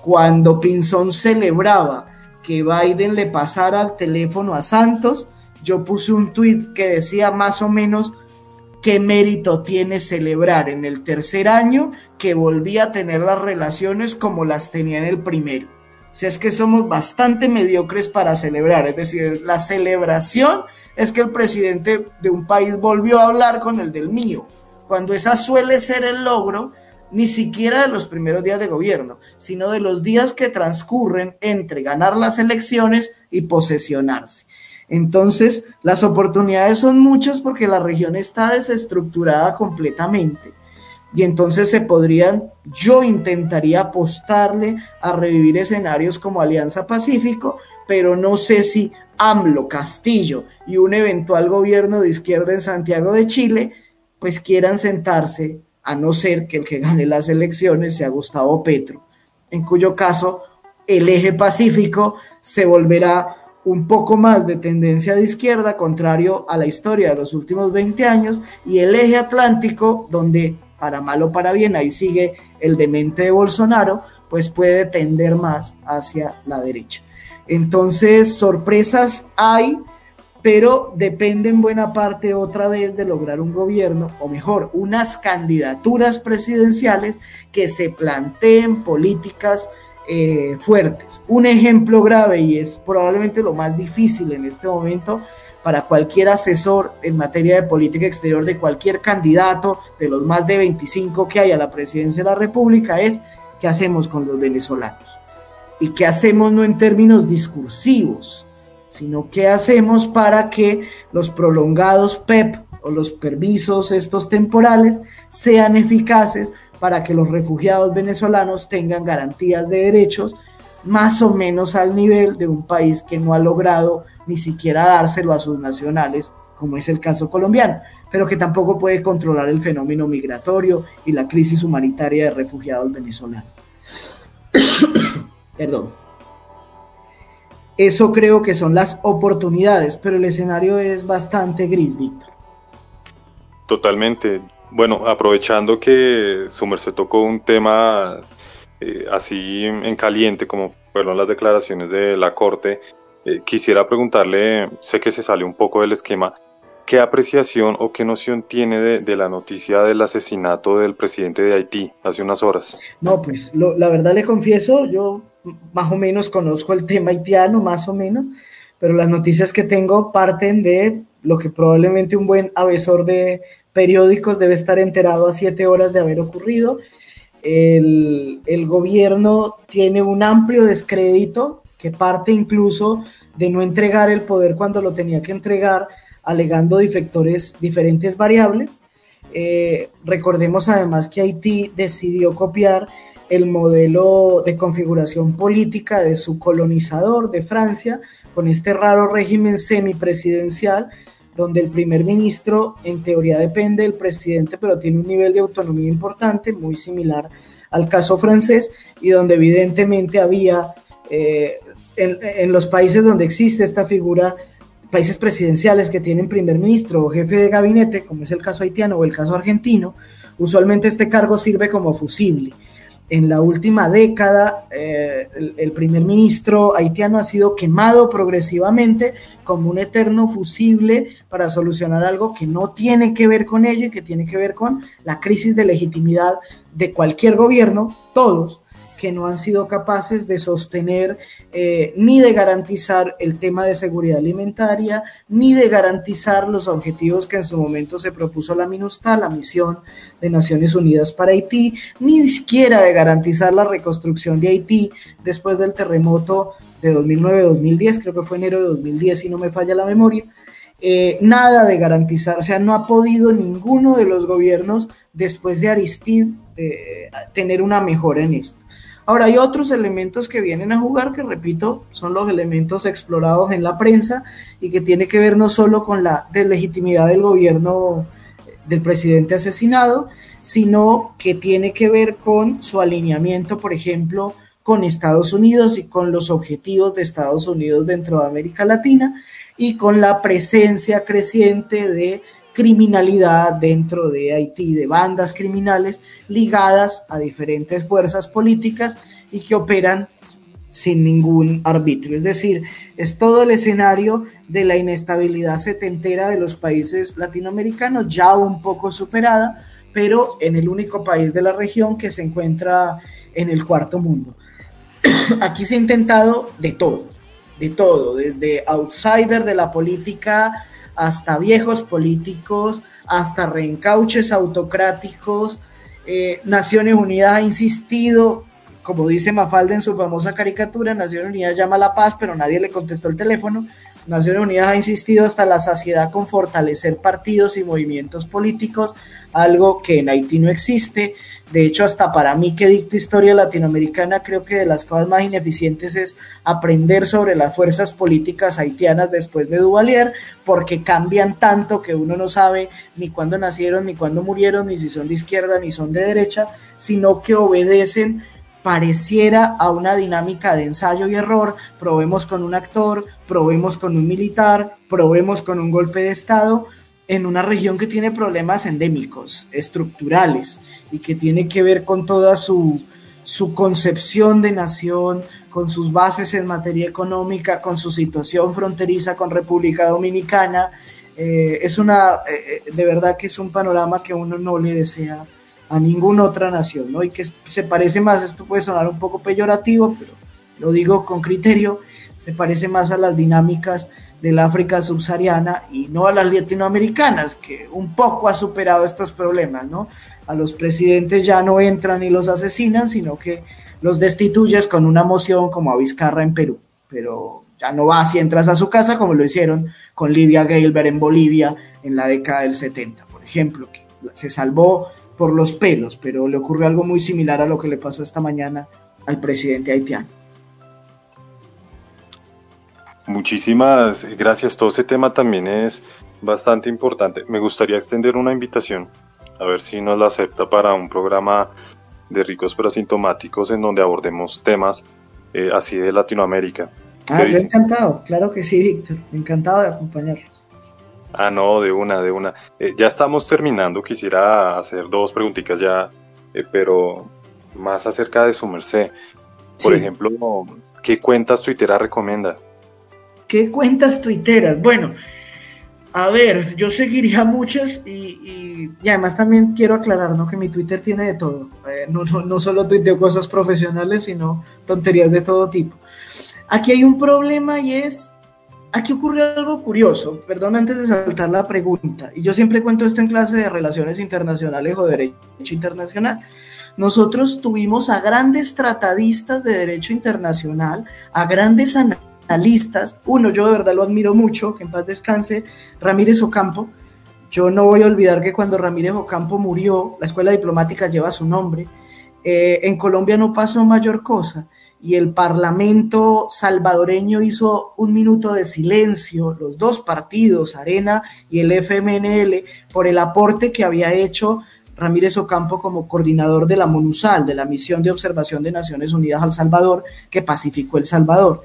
Cuando Pinzón celebraba que Biden le pasara el teléfono a Santos, yo puse un tuit que decía más o menos qué mérito tiene celebrar en el tercer año que volvía a tener las relaciones como las tenía en el primero. O sea, es que somos bastante mediocres para celebrar, es decir, la celebración es que el presidente de un país volvió a hablar con el del mío, cuando esa suele ser el logro ni siquiera de los primeros días de gobierno, sino de los días que transcurren entre ganar las elecciones y posesionarse. Entonces, las oportunidades son muchas porque la región está desestructurada completamente. Y entonces se podrían, yo intentaría apostarle a revivir escenarios como Alianza Pacífico, pero no sé si AMLO, Castillo y un eventual gobierno de izquierda en Santiago de Chile, pues quieran sentarse a no ser que el que gane las elecciones sea Gustavo Petro, en cuyo caso el eje pacífico se volverá un poco más de tendencia de izquierda, contrario a la historia de los últimos 20 años, y el eje atlántico, donde para mal o para bien, ahí sigue el demente de Bolsonaro, pues puede tender más hacia la derecha. Entonces, sorpresas hay, pero depende en buena parte otra vez de lograr un gobierno, o mejor, unas candidaturas presidenciales que se planteen políticas eh, fuertes. Un ejemplo grave, y es probablemente lo más difícil en este momento para cualquier asesor en materia de política exterior de cualquier candidato de los más de 25 que hay a la presidencia de la República, es qué hacemos con los venezolanos. Y qué hacemos no en términos discursivos, sino qué hacemos para que los prolongados PEP e o los permisos estos temporales sean eficaces para que los refugiados venezolanos tengan garantías de derechos más o menos al nivel de un país que no ha logrado ni siquiera dárselo a sus nacionales, como es el caso colombiano, pero que tampoco puede controlar el fenómeno migratorio y la crisis humanitaria de refugiados venezolanos. Perdón. Eso creo que son las oportunidades, pero el escenario es bastante gris, Víctor. Totalmente. Bueno, aprovechando que Sumer se tocó un tema eh, así en caliente como fueron las declaraciones de la Corte, eh, quisiera preguntarle, sé que se sale un poco del esquema, ¿qué apreciación o qué noción tiene de, la noticia del asesinato del presidente de Haití hace unas horas? No, pues la verdad le confieso, yo más o menos conozco el tema haitiano, más o menos, pero las noticias que tengo parten de lo que probablemente un buen avesor de periódicos debe estar enterado a siete horas de haber ocurrido. El, el gobierno tiene un amplio descrédito que parte incluso de no entregar el poder cuando lo tenía que entregar, alegando defectores, diferentes variables. Eh, recordemos además que Haití decidió copiar el modelo de configuración política de su colonizador de Francia, con este raro régimen semipresidencial, donde el primer ministro en teoría depende del presidente, pero tiene un nivel de autonomía importante, muy similar al caso francés, y donde evidentemente había eh, en, los países donde existe esta figura, países presidenciales que tienen primer ministro o jefe de gabinete, como es el caso haitiano o el caso argentino, usualmente este cargo sirve como fusible. En la última década, eh, el, primer ministro haitiano ha sido quemado progresivamente como un eterno fusible para solucionar algo que no tiene que ver con ello y que tiene que ver con la crisis de legitimidad de cualquier gobierno, todos, que no han sido capaces de sostener eh, ni de garantizar el tema de seguridad alimentaria, ni de garantizar los objetivos que en su momento se propuso la MINUSTA, la misión de Naciones Unidas para Haití, ni siquiera de garantizar la reconstrucción de Haití después del terremoto de 2009-2010, creo que fue enero de 2010 si no me falla la memoria. Eh, nada de garantizar, o sea, no ha podido ninguno de los gobiernos después de Aristide eh, tener una mejora en esto. Ahora, hay otros elementos que vienen a jugar que, repito, son los elementos explorados en la prensa y que tiene que ver no solo con la deslegitimidad del gobierno del presidente asesinado, sino que tiene que ver con su alineamiento, por ejemplo, con Estados Unidos y con los objetivos de Estados Unidos dentro de América Latina y con la presencia creciente de criminalidad dentro de Haití, de bandas criminales ligadas a diferentes fuerzas políticas y que operan sin ningún arbitrio. Es decir, es todo el escenario de la inestabilidad setentera de los países latinoamericanos, ya un poco superada, pero en el único país de la región que se encuentra en el cuarto mundo. Aquí se ha intentado de todo, de todo, desde outsider de la política hasta viejos políticos, hasta reencauches autocráticos. Eh, Naciones Unidas ha insistido, como dice Mafalda en su famosa caricatura, Naciones Unidas llama a la paz, pero nadie le contestó el teléfono. Naciones Unidas ha insistido hasta la saciedad con fortalecer partidos y movimientos políticos, algo que en Haití no existe. De hecho, hasta para mí que dicto historia latinoamericana, creo que de las cosas más ineficientes es aprender sobre las fuerzas políticas haitianas después de Duvalier, porque cambian tanto que uno no sabe ni cuándo nacieron, ni cuándo murieron, ni si son de izquierda, ni son de derecha, sino que obedecen pareciera a una dinámica de ensayo y error, probemos con un actor, probemos con un militar, probemos con un golpe de Estado, en una región que tiene problemas endémicos, estructurales, y que tiene que ver con toda su, su concepción de nación, con sus bases en materia económica, con su situación fronteriza con República Dominicana. Eh, es una, eh, eh, de verdad que es un panorama que uno no le desea a ninguna otra nación, ¿no? Y que se parece más, esto puede sonar un poco peyorativo, pero lo digo con criterio, se parece más a las dinámicas del África subsahariana y no a las latinoamericanas, que un poco ha superado estos problemas, ¿no? A los presidentes ya no entran y los asesinan, sino que los destituyes con una moción como a Vizcarra en Perú, pero ya no va si entras a su casa como lo hicieron con Lidia Gailber en Bolivia en la década del 70, por ejemplo, que se salvó por los pelos, pero le ocurrió algo muy similar a lo que le pasó esta mañana al presidente haitiano. Muchísimas gracias. Todo ese tema también es bastante importante. Me gustaría extender una invitación, a ver si nos la acepta para un programa de ricos pero asintomáticos en donde abordemos temas eh, así de Latinoamérica. Ah, yo encantado, claro que sí, Víctor, encantado de acompañarlos. Ah, no, de una, de una. Eh, ya estamos terminando, quisiera hacer dos preguntitas ya, eh, pero más acerca de su merced. Por ejemplo, ¿qué cuentas tuiteras recomienda? ¿Qué cuentas tuiteras? Bueno, A ver, yo seguiría muchas y, además también quiero aclarar ¿no? que mi Twitter tiene de todo. Eh, no, no, no solo tuiteo cosas profesionales, sino tonterías de todo tipo. Aquí hay un problema y es, aquí ocurre algo curioso, perdón antes de saltar la pregunta, y yo siempre cuento esto en clase de relaciones internacionales o derecho internacional. Nosotros tuvimos a grandes tratadistas de derecho internacional, a grandes analistas. Uno, yo de verdad lo admiro mucho, que en paz descanse, Ramírez Ocampo. Yo no voy a olvidar que cuando Ramírez Ocampo murió, la escuela diplomática lleva su nombre. Eh, en Colombia no pasó mayor cosa y el Parlamento salvadoreño hizo un minuto de silencio, los dos partidos, Arena y el FMNL, por el aporte que había hecho Ramírez Ocampo como coordinador de la MONUSAL, de la Misión de Observación de Naciones Unidas al Salvador, que pacificó El Salvador.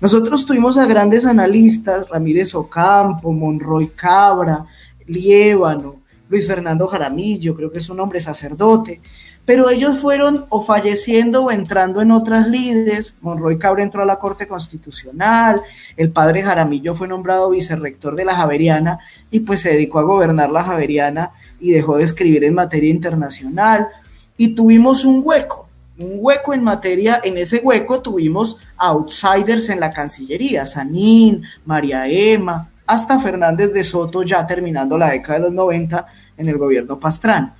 Nosotros tuvimos a grandes analistas, Ramírez Ocampo, Monroy Cabra, Liébano, Luis Fernando Jaramillo, creo que es un hombre sacerdote, pero ellos fueron o falleciendo o entrando en otras lides. Monroy Cabra entró a la Corte Constitucional, el padre Jaramillo fue nombrado vicerrector de la Javeriana y pues se dedicó a gobernar la Javeriana y dejó de escribir en materia internacional. Y tuvimos un hueco, un hueco en materia, en ese hueco tuvimos outsiders en la Cancillería, Sanín, María Emma, hasta Fernández de Soto ya terminando la década de los 90 en el gobierno Pastrán.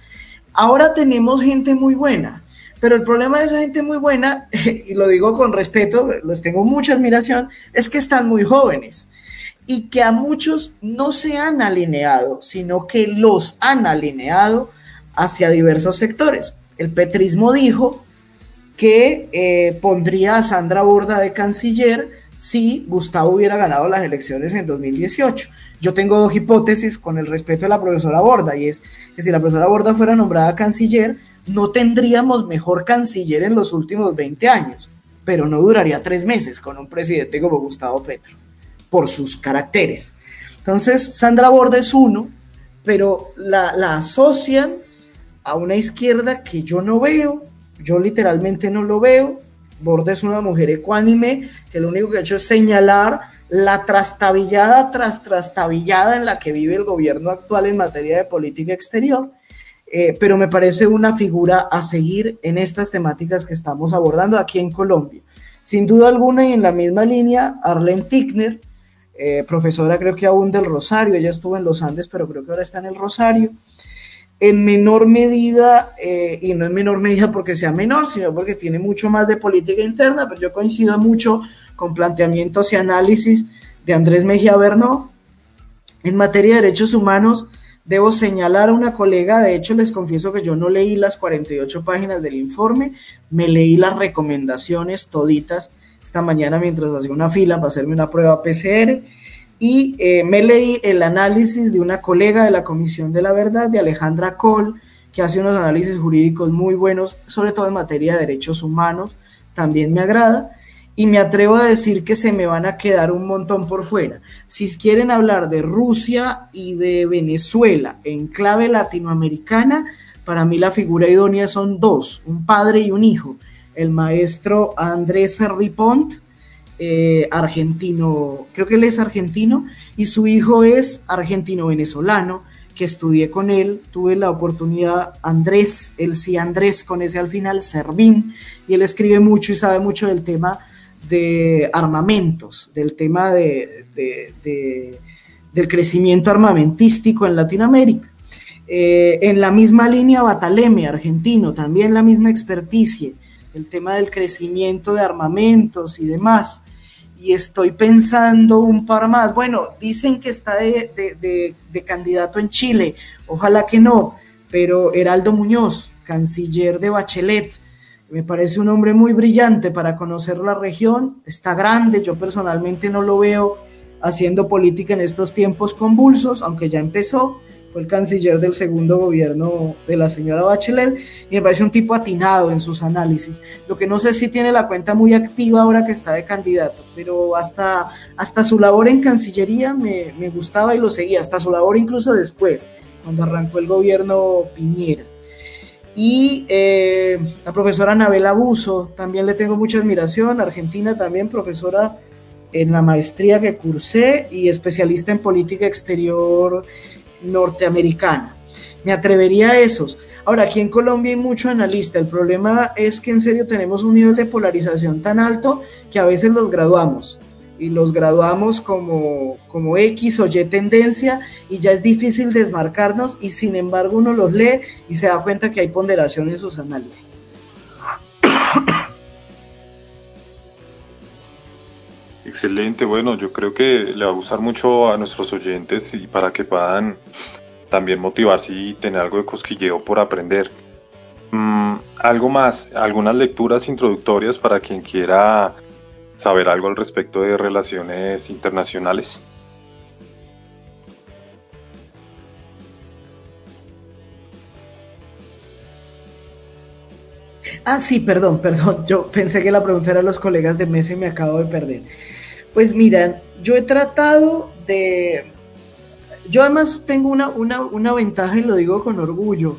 Ahora tenemos gente muy buena, pero el problema de esa gente muy buena, y lo digo con respeto, les tengo mucha admiración, es que están muy jóvenes y que a muchos no se han alineado, sino que los han alineado hacia diversos sectores. El petrismo dijo que eh, pondría a Sandra Borda de canciller si Gustavo hubiera ganado las elecciones en 2018. Yo tengo dos hipótesis con el respeto de la profesora Borda, y es que si la profesora Borda fuera nombrada canciller, no tendríamos mejor canciller en los últimos 20 años, pero no duraría tres meses con un presidente como Gustavo Petro, por sus caracteres. Entonces, Sandra Borda es uno, pero la, la asocian a una izquierda que yo no veo, yo literalmente no lo veo. Borda es una mujer ecuánime que lo único que ha hecho es señalar la trastabillada tras trastabillada en la que vive el gobierno actual en materia de política exterior. Eh, pero me parece una figura a seguir en estas temáticas que estamos abordando aquí en Colombia. Sin duda alguna y en la misma línea, Arlene Tickner, eh, profesora creo que aún del Rosario, ella estuvo en los Andes, pero creo que ahora está en el Rosario, en menor medida, eh, y no en menor medida porque sea menor, sino porque tiene mucho más de política interna, pero yo coincido mucho con planteamientos y análisis de Andrés Mejía Bernó. En materia de derechos humanos, debo señalar a una colega, de hecho les confieso que yo no leí las 48 páginas del informe, me leí las recomendaciones toditas esta mañana mientras hacía una fila para hacerme una prueba PCR y eh, me leí el análisis de una colega de la Comisión de la Verdad, de Alejandra Cole, que hace unos análisis jurídicos muy buenos, sobre todo en materia de derechos humanos, también me agrada. Y me atrevo a decir que se me van a quedar un montón por fuera. Si quieren hablar de Rusia y de Venezuela en clave latinoamericana, para mí la figura idónea son dos, un padre y un hijo. El maestro Andrés Ripont, eh, argentino, creo que él es argentino, y su hijo es argentino-venezolano, que estudié con él, tuve la oportunidad, Andrés, él sí Andrés, con ese al final, Servín, y él escribe mucho y sabe mucho del tema de armamentos, del tema de, del crecimiento armamentístico en Latinoamérica. Eh, en la misma línea Bataleme, argentino, también la misma experticia, el tema del crecimiento de armamentos y demás y estoy pensando un par más. Bueno, dicen que está de, candidato en Chile, ojalá que no, pero Heraldo Muñoz, canciller de Bachelet, me parece un hombre muy brillante para conocer la región, está grande, yo personalmente no lo veo haciendo política en estos tiempos convulsos, aunque ya empezó, fue el canciller del segundo gobierno de la señora Bachelet y me parece un tipo atinado en sus análisis. Lo que no sé si tiene la cuenta muy activa ahora que está de candidato, pero hasta, hasta su labor en Cancillería me, me gustaba y lo seguía, hasta su labor incluso después, cuando arrancó el gobierno Piñera. Y eh, la profesora Anabel Abuso, también le tengo mucha admiración, argentina también, profesora en la maestría que cursé y especialista en política exterior norteamericana. Me atrevería a esos. Ahora, aquí en Colombia hay mucho analista. El problema es que en serio tenemos un nivel de polarización tan alto que a veces los graduamos y los graduamos como, como X o Y tendencia y ya es difícil desmarcarnos y sin embargo uno los lee y se da cuenta que hay ponderación en sus análisis. Excelente, bueno, yo creo que le va a gustar mucho a nuestros oyentes y para que puedan también motivarse y tener algo de cosquilleo por aprender. Mm, algo más, algunas lecturas introductorias para quien quiera saber algo al respecto de relaciones internacionales. Ah, sí, perdón, perdón. Yo pensé que la pregunta era a los colegas de mesa y me acabo de perder. Pues mira, yo he tratado de... Yo además tengo una, una, ventaja y lo digo con orgullo,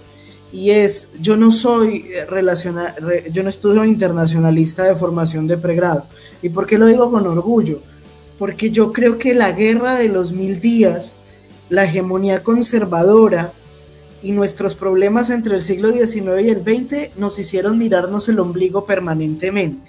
y es, yo no soy relacional, yo no estudio internacionalista de formación de pregrado. ¿Y por qué lo digo con orgullo? Porque yo creo que la guerra de los mil días, la hegemonía conservadora, y nuestros problemas entre el siglo XIX y el XX nos hicieron mirarnos el ombligo permanentemente.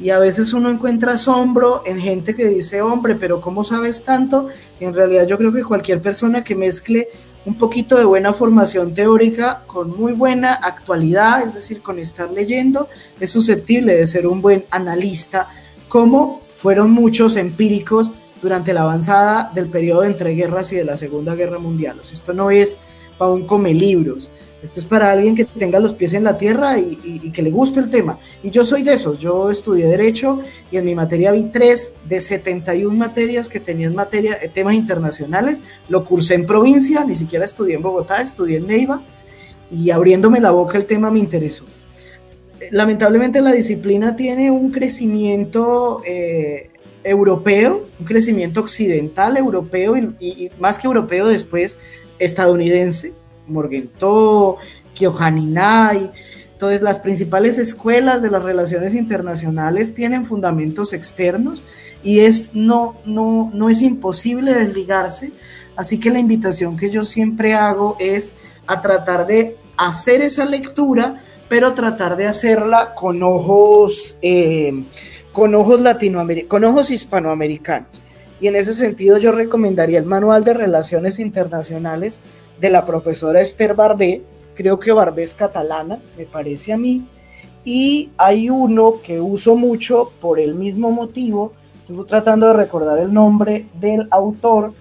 Y a veces uno encuentra asombro en gente que dice, hombre, pero ¿cómo sabes tanto? en realidad yo creo que cualquier persona que mezcle un poquito de buena formación teórica con muy buena actualidad, es decir, con estar leyendo, es susceptible de ser un buen analista, como fueron muchos empíricos durante la avanzada del periodo entre guerras y de la Segunda Guerra Mundial. esto no es para un come libros. Esto es para alguien que tenga los pies en la tierra y, que le guste el tema. Y yo soy de esos. Yo estudié Derecho y en mi materia vi tres de 71 materias que tenían materia, eh, temas internacionales. Lo cursé en provincia, ni siquiera estudié en Bogotá, estudié en Neiva. Y abriéndome la boca el tema me interesó. Lamentablemente la disciplina tiene un crecimiento eh, europeo, un crecimiento occidental europeo y más que europeo después estadounidense, Morgenthau, Kyohaninai, entonces las principales escuelas de las relaciones internacionales tienen fundamentos externos y es no, no, no es imposible desligarse, así que la invitación que yo siempre hago es a tratar de hacer esa lectura, pero tratar de hacerla con ojos, eh, con ojos latinoamericanos, con ojos hispanoamericanos. Y en ese sentido yo recomendaría el Manual de Relaciones Internacionales de la profesora Esther Barbé, creo que Barbé es catalana, me parece a mí, y hay uno que uso mucho por el mismo motivo, estoy tratando de recordar el nombre del autor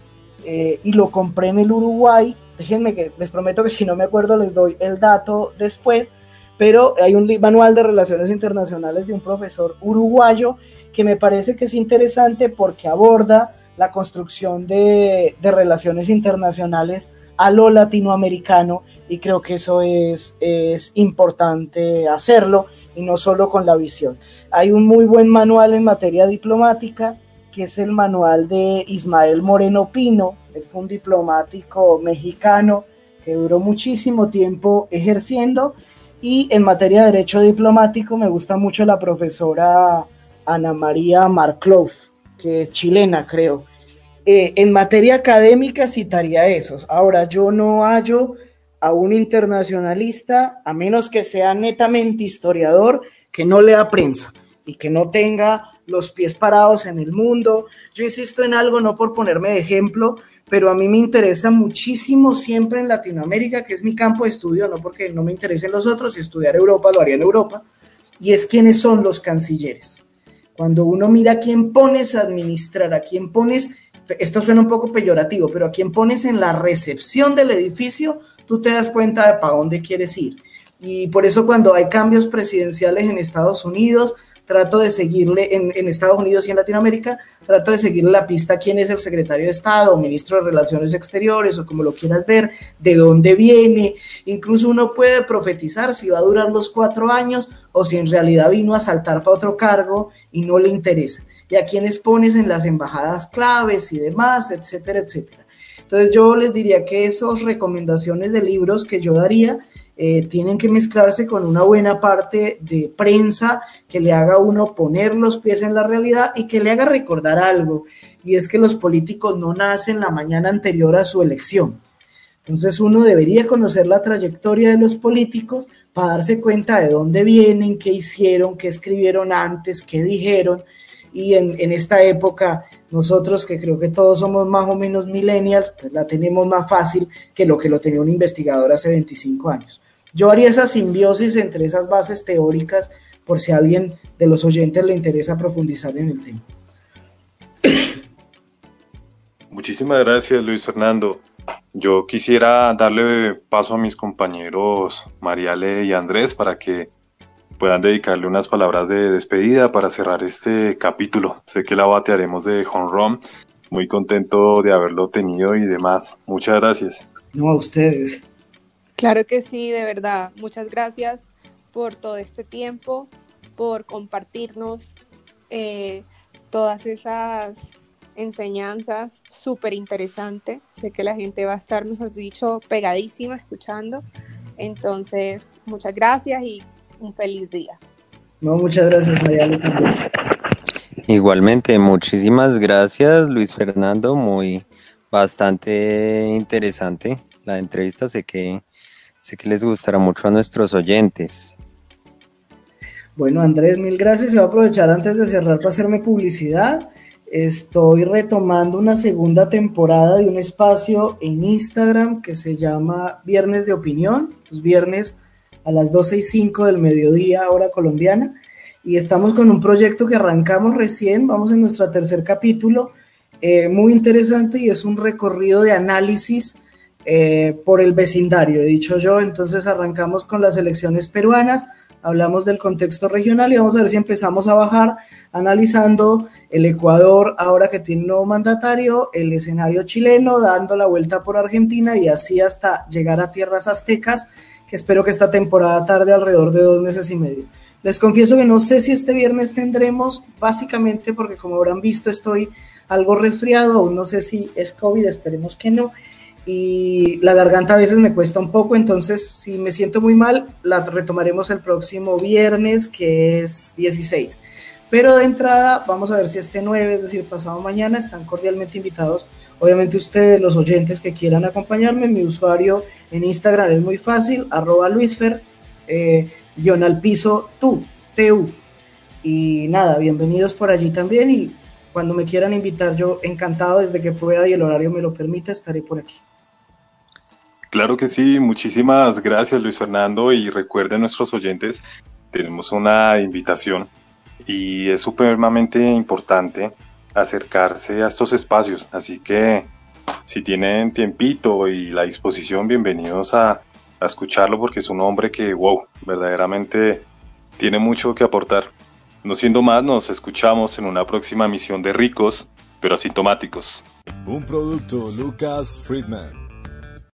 eh, y lo compré en el Uruguay, déjenme que les prometo que si no me acuerdo les doy el dato después, pero hay un manual de relaciones internacionales de un profesor uruguayo que me parece que es interesante porque aborda la construcción de, relaciones internacionales a lo latinoamericano y creo que eso es, es importante hacerlo y no solo con la visión. Hay un muy buen manual en materia diplomática que es el manual de Ismael Moreno Pino, él fue un diplomático mexicano que duró muchísimo tiempo ejerciendo y en materia de derecho diplomático me gusta mucho la profesora Ana María Marclov, que es chilena, creo. Eh, en materia académica citaría esos. Ahora, yo no hallo a un internacionalista, a menos que sea netamente historiador, que no lea prensa y que no tenga los pies parados en el mundo. Yo insisto en algo, no por ponerme de ejemplo, pero a mí me interesa muchísimo siempre en Latinoamérica, que es mi campo de estudio, no porque no me interesen los otros, si estudiar Europa lo haría en Europa, y es quiénes son los cancilleres. Cuando uno mira a quién pones a administrar, a quién pones, esto suena un poco peyorativo, pero a quién pones en la recepción del edificio, tú te das cuenta de para dónde quieres ir. Y por eso cuando hay cambios presidenciales en Estados Unidos, trato de seguirle en, Estados Unidos y en Latinoamérica, trato de seguirle la pista quién es el secretario de Estado, ministro de Relaciones Exteriores, o como lo quieras ver, de dónde viene. Incluso uno puede profetizar si va a durar los cuatro años o si en realidad vino a saltar para otro cargo y no le interesa. Y a quiénes pones en las embajadas claves y demás, etcétera, etcétera. Entonces yo les diría que esas recomendaciones de libros que yo daría eh, tienen que mezclarse con una buena parte de prensa que le haga uno poner los pies en la realidad y que le haga recordar algo, y es que los políticos no nacen la mañana anterior a su elección. Entonces uno debería conocer la trayectoria de los políticos para darse cuenta de dónde vienen, qué hicieron, qué escribieron antes, qué dijeron. Y en, en, esta época, nosotros que creo que todos somos más o menos millennials, pues la tenemos más fácil que lo que lo tenía un investigador hace 25 años. Yo haría esa simbiosis entre esas bases teóricas por si a alguien de los oyentes le interesa profundizar en el tema. Muchísimas gracias, Luis Fernando. Yo quisiera darle paso a mis compañeros Mariale y Andrés para que puedan dedicarle unas palabras de despedida para cerrar este capítulo. Sé que la batearemos de home run. Muy contento de haberlo tenido y demás. Muchas gracias. No, a ustedes. Claro que sí, de verdad. Muchas gracias por todo este tiempo, por compartirnos eh, todas esas enseñanzas súper interesantes. Sé que la gente va a estar, mejor dicho, pegadísima escuchando. Entonces, muchas gracias y un feliz día. No, muchas gracias, María. Igualmente, muchísimas gracias, Luis Fernando. Muy bastante interesante la entrevista. Sé que Sé que les gustará mucho a nuestros oyentes. Bueno, Andrés, mil gracias. Y voy a aprovechar antes de cerrar para hacerme publicidad. Estoy retomando una segunda temporada de un espacio en Instagram que se llama Viernes de Opinión, los viernes a las 12 y 5 del mediodía, hora colombiana. Y estamos con un proyecto que arrancamos recién, vamos en nuestro tercer capítulo, eh, muy interesante y es un recorrido de análisis eh, por el vecindario, he dicho yo. Entonces arrancamos con las elecciones peruanas, hablamos del contexto regional y vamos a ver si empezamos a bajar analizando el Ecuador ahora que tiene un nuevo mandatario, el escenario chileno, dando la vuelta por Argentina y así hasta llegar a tierras aztecas, espero que esta temporada tarde alrededor de dos meses y medio. Les confieso que no sé si este viernes tendremos, básicamente porque como habrán visto estoy algo resfriado, aún no sé si es COVID, esperemos que no y la garganta a veces me cuesta un poco, entonces si me siento muy mal, la retomaremos el próximo viernes, que es 16. Pero de entrada, vamos a ver si este 9, es decir, pasado mañana, están cordialmente invitados. Obviamente ustedes, los oyentes que quieran acompañarme, mi usuario en Instagram es muy fácil, arroba luisfer, eh, guion al piso, tú, tu. Y nada, bienvenidos por allí también y cuando me quieran invitar, yo encantado desde que pueda y el horario me lo permita, estaré por aquí. Claro que sí, muchísimas gracias Luis Fernando y recuerden nuestros oyentes, tenemos una invitación y es supremamente importante acercarse a estos espacios, así que si tienen tiempito y la disposición, bienvenidos a, a escucharlo porque es un hombre que, wow, verdaderamente tiene mucho que aportar. No siendo más, nos escuchamos en una próxima misión de ricos, pero asintomáticos. Un producto Lucas Friedman.